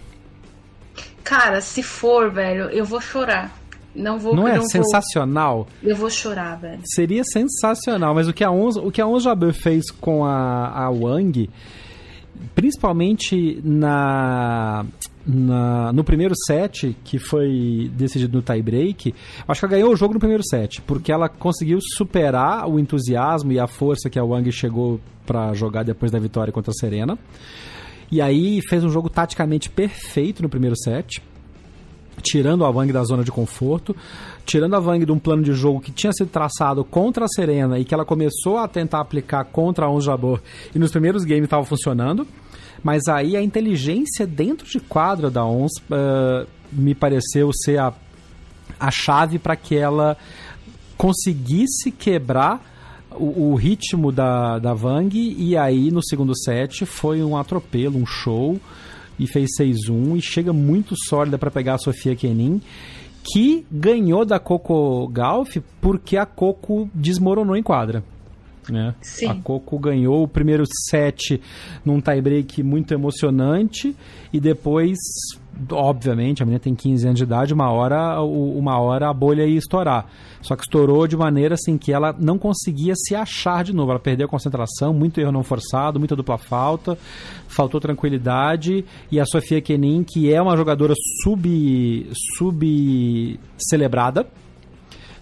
Speaker 5: Cara, se for, velho, eu vou chorar. Não vou.
Speaker 4: Não é não sensacional?
Speaker 5: Vou... Eu vou chorar, velho.
Speaker 4: Seria sensacional, mas o que a Onze, o que a Onze Jabeur fez com a, a Wang, principalmente na na, no primeiro set, que foi decidido no tie-break, acho que ela ganhou o jogo no primeiro set, porque ela conseguiu superar o entusiasmo e a força que a Wang chegou para jogar depois da vitória contra a Serena. E aí fez um jogo taticamente perfeito no primeiro set, tirando a Wang da zona de conforto, tirando a Wang de um plano de jogo que tinha sido traçado contra a Serena e que ela começou a tentar aplicar contra a Ons Jabeur e nos primeiros games estava funcionando. Mas aí a inteligência dentro de quadra da ONS uh, me pareceu ser a, a chave para que ela conseguisse quebrar o, o, ritmo da, da Vang e aí no segundo set foi um atropelo, um show e fez 6-1 e chega muito sólida para pegar a Sofia Kenin que ganhou da Coco Golf porque a Coco desmoronou em quadra. Né? A Coco ganhou o primeiro set num tie-break muito emocionante e depois, obviamente, a menina tem 15 anos de idade, uma hora, uma hora a bolha ia estourar. Só que estourou de maneira assim que ela não conseguia se achar de novo. Ela perdeu a concentração, muito erro não forçado, muita dupla falta, faltou tranquilidade. E a Sofia Kenin, que é uma jogadora sub, sub celebrada,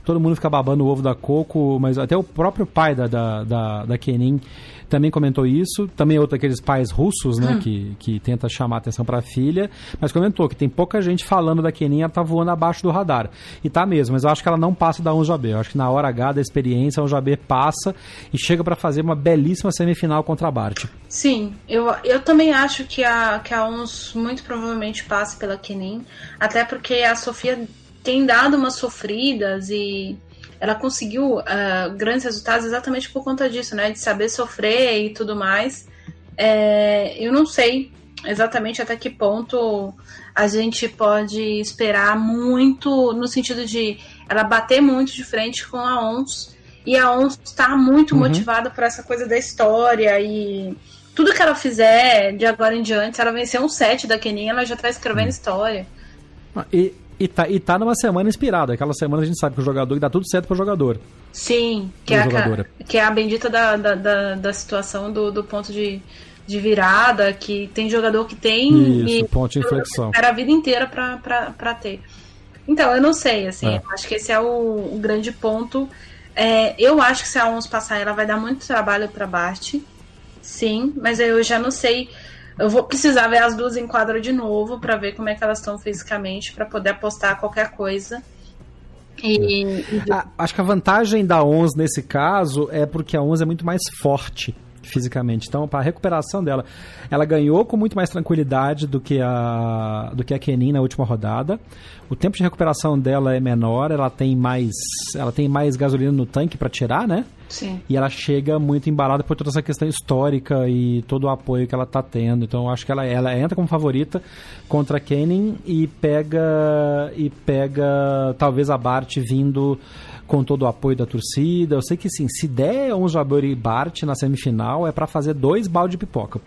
Speaker 4: todo mundo fica babando o ovo da Coco, mas até o próprio pai da, da, da, da Kenin também comentou isso. Também é outro daqueles pais russos, né, hum. que, que tenta chamar atenção para a filha, mas comentou que tem pouca gente falando da Kenin, ela tá voando abaixo do radar. E tá mesmo, mas eu acho que ela não passa da 1JB. Eu acho que na hora H da experiência, a 1JB passa e chega para fazer uma belíssima semifinal contra a Bart.
Speaker 5: Sim, eu, eu também acho que a, que a UNS muito provavelmente passe pela Kenin, até porque a Sofia tem dado umas sofridas e ela conseguiu uh, grandes resultados exatamente por conta disso, né? De saber sofrer e tudo mais. É, eu não sei exatamente até que ponto a gente pode esperar muito no sentido de ela bater muito de frente com a ONS e a ONS está muito uhum. motivada por essa coisa da história e tudo que ela fizer de agora em diante, se ela vencer um set da Keninha, ela já está escrevendo uhum. história.
Speaker 4: E, e tá, e tá numa semana inspirada. Aquela semana a gente sabe que o jogador dá tudo certo pro jogador.
Speaker 5: Sim, que, é a, que é a bendita da, da, da, da situação do, do ponto de, de virada, que tem jogador que tem.
Speaker 4: Isso, e ponto de inflexão.
Speaker 5: Era a vida inteira pra ter. Então, eu não sei, assim, é. acho que esse é o, o grande ponto. É, eu acho que se a ONS passar, ela vai dar muito trabalho pra Bart. Sim, mas eu já não sei eu vou precisar ver as duas em quadra de novo para ver como é que elas estão fisicamente para poder apostar qualquer coisa.
Speaker 4: E, ah, acho que a vantagem da 11 nesse caso é porque a 11 é muito mais forte fisicamente. Então, para a recuperação dela, ela ganhou com muito mais tranquilidade do que a do que a Kenin na última rodada. O tempo de recuperação dela é menor, ela tem mais ela tem mais gasolina no tanque para tirar, né?
Speaker 5: Sim.
Speaker 4: E ela chega muito embalada por toda essa questão histórica e todo o apoio que ela está tendo. Então, eu acho que ela, ela entra como favorita contra a Kenin e pega e pega talvez a Bart vindo com todo o apoio da torcida. Eu sei que sim, se der um Jabeur e Bart na semifinal, é para fazer dois balde de pipoca.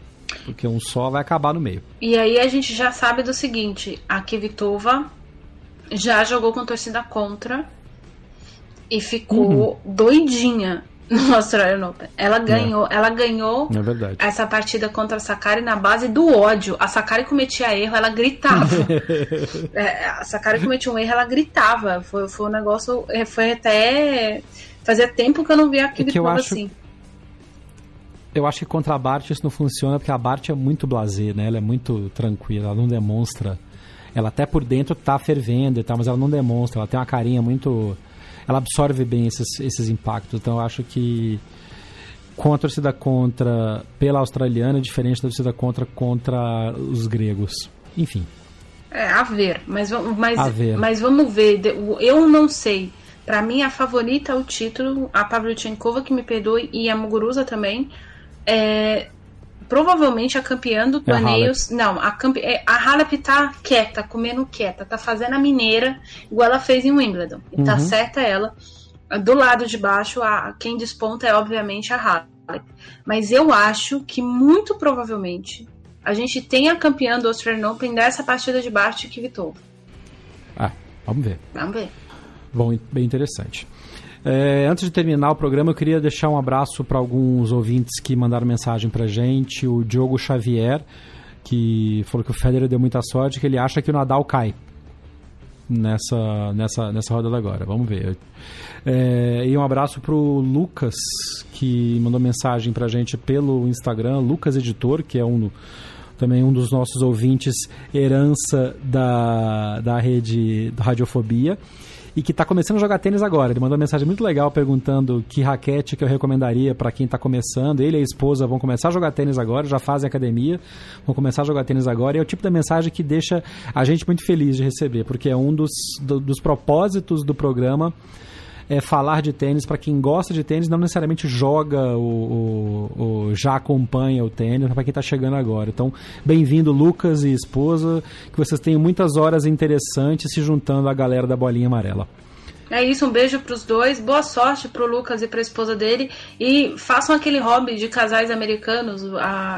Speaker 4: Porque um só vai acabar no meio.
Speaker 5: E aí a gente já sabe do seguinte: a Kvitova já jogou com torcida contra e ficou uhum. doidinha no Australian Open. Ela ganhou, é. ela ganhou
Speaker 4: é
Speaker 5: essa partida contra a Sakari na base do ódio. A Sakari cometia erro, ela gritava. [laughs] é, a Sakari cometia um erro, ela gritava. Foi, foi um negócio. É, foi até. Fazia tempo que eu não via aquilo
Speaker 4: é acho... assim. Eu acho que contra a Bart isso não funciona porque a Bart é muito blasé, né? Ela é muito tranquila, ela não demonstra. Ela até por dentro tá fervendo e tal, mas ela não demonstra. Ela tem uma carinha muito ela absorve bem esses, esses impactos. Então eu acho que com a torcida contra pela australiana é diferente da torcida contra contra os gregos. Enfim.
Speaker 5: É, a ver, mas, mas, a ver. mas vamos ver. Eu não sei. Para mim, a favorita ao título, a Pavlyuchenkova, que me perdoe, e a Muguruza também. É, provavelmente a campeã do torneio. É não, a, campe, é, a Halep tá quieta, comendo quieta, tá fazendo a mineira, igual ela fez em Wimbledon. E tá uhum. tá certa ela. Do lado de baixo, a, quem desponta é obviamente a Halep. Mas eu acho que muito provavelmente a gente tem a campeã do Australian Open dessa partida de baixo que Vitor.
Speaker 4: Ah, vamos ver.
Speaker 5: Vamos ver.
Speaker 4: Bom, bem interessante. É, antes de terminar o programa, eu queria deixar um abraço para alguns ouvintes que mandaram mensagem para gente. O Diogo Xavier, que falou que o Federer deu muita sorte, que ele acha que o Nadal cai nessa, nessa, nessa rodada agora. Vamos ver. É, e um abraço pro Lucas, que mandou mensagem pra gente pelo Instagram, Lucas Editor, que é um também um dos nossos ouvintes, herança da, da rede Radiofobia e que está começando a jogar tênis agora. Ele mandou uma mensagem muito legal perguntando que raquete que eu recomendaria para quem está começando. Ele e a esposa vão começar a jogar tênis agora, já fazem academia, vão começar a jogar tênis agora. E é o tipo da mensagem que deixa a gente muito feliz de receber, porque é um dos, do, dos propósitos do programa é, falar de tênis para quem gosta de tênis, não necessariamente joga ou, já acompanha o tênis, para quem está chegando agora. Então, bem-vindo, Lucas e esposa, que vocês tenham muitas horas interessantes se juntando à galera da bolinha amarela.
Speaker 5: É isso, um beijo para os dois, boa sorte para o Lucas e para a esposa dele e façam aquele hobby de casais americanos.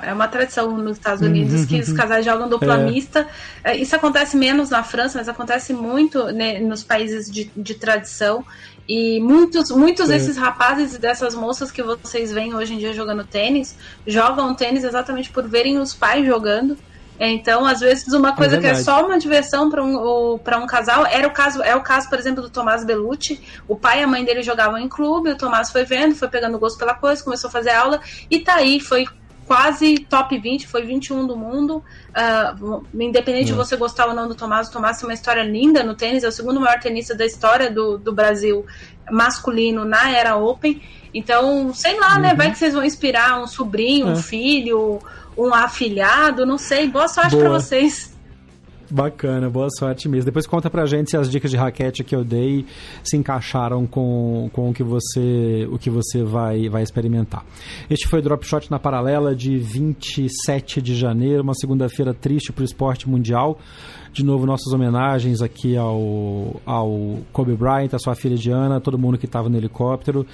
Speaker 5: é uma tradição nos Estados Unidos que os casais jogam dupla é. mista. É, isso acontece menos na França, mas acontece muito né, nos países de, de tradição. E muitos, muitos desses rapazes e dessas moças que vocês veem hoje em dia jogando tênis, jogam tênis exatamente por verem os pais jogando. Então, às vezes, uma coisa é que é só uma diversão para um, um casal, era o caso, é o caso, por exemplo, do Tomás Bellucci. O pai e a mãe dele jogavam em clube, o Tomás foi vendo, foi pegando gosto pela coisa, começou a fazer aula, e tá aí, foi quase top 20, foi 21 do mundo. Uh, independente de você gostar ou não do Tomás, o Tomás tem uma história linda no tênis, é o segundo maior tenista da história do, do Brasil masculino na era Open. Então, sei lá, né, uhum. né? Vai que vocês vão inspirar um sobrinho, é. um filho, um afilhado, não sei. Boa sorte para vocês.
Speaker 4: Bacana, boa sorte mesmo. Depois conta pra gente se as dicas de raquete que eu dei se encaixaram com, com o que você o que você vai, vai experimentar. Este foi o Drop Shot na paralela de 27 de janeiro, uma segunda-feira triste para o esporte mundial. De novo, nossas homenagens aqui ao, ao Kobe Bryant, a sua filha Diana, todo mundo que estava no helicóptero.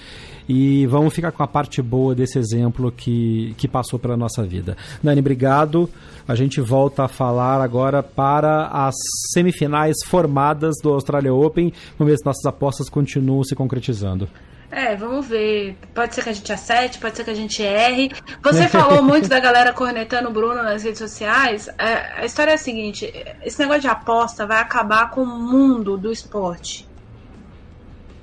Speaker 4: E vamos ficar com a parte boa desse exemplo que, que passou pela nossa vida. Nani, obrigado. A gente volta a falar agora para as semifinais formadas do Australia Open. Vamos ver se nossas apostas continuam se concretizando.
Speaker 5: É, vamos ver. Pode ser que a gente acerte, pode ser que a gente erre. Você [laughs] falou muito da galera cornetando o Bruno nas redes sociais. É, a história é a seguinte: esse negócio de aposta vai acabar com o mundo do esporte.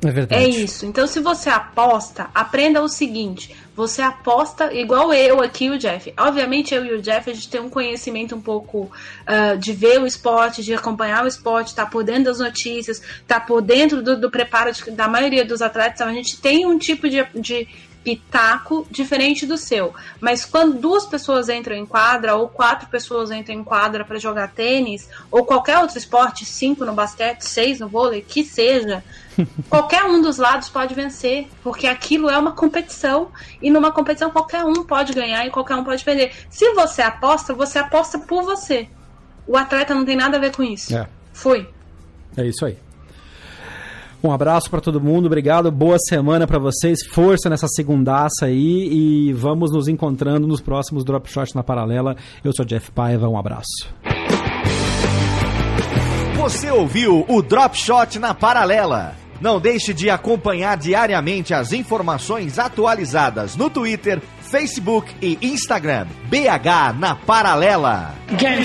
Speaker 4: É verdade.
Speaker 5: É isso. Então, se você aposta, aprenda o seguinte: você aposta igual eu aqui e o Jeff. Obviamente, eu e o Jeff, a gente tem um conhecimento um pouco uh, de ver o esporte, de acompanhar o esporte, tá por dentro das notícias, tá por dentro do, do preparo de, da maioria dos atletas. Então, a gente tem um tipo de, de pitaco diferente do seu. Mas quando duas pessoas entram em quadra, ou quatro pessoas entram em quadra para jogar tênis, ou qualquer outro esporte, cinco no basquete, seis no vôlei, que seja, [laughs] qualquer um dos lados pode vencer, porque aquilo é uma competição, e numa competição qualquer um pode ganhar e qualquer um pode perder. Se você aposta, você aposta por você. O atleta não tem nada a ver com isso. É. Fui.
Speaker 4: É isso aí. Um abraço para todo mundo, obrigado, boa semana para vocês, força nessa segundaça aí e vamos nos encontrando nos próximos Drop Shot na Paralela. Eu sou Jeff Paiva, um abraço.
Speaker 1: Você ouviu o Drop Shot na Paralela. Não deixe de acompanhar diariamente as informações atualizadas no Twitter, Facebook e Instagram. BH na Paralela. Game,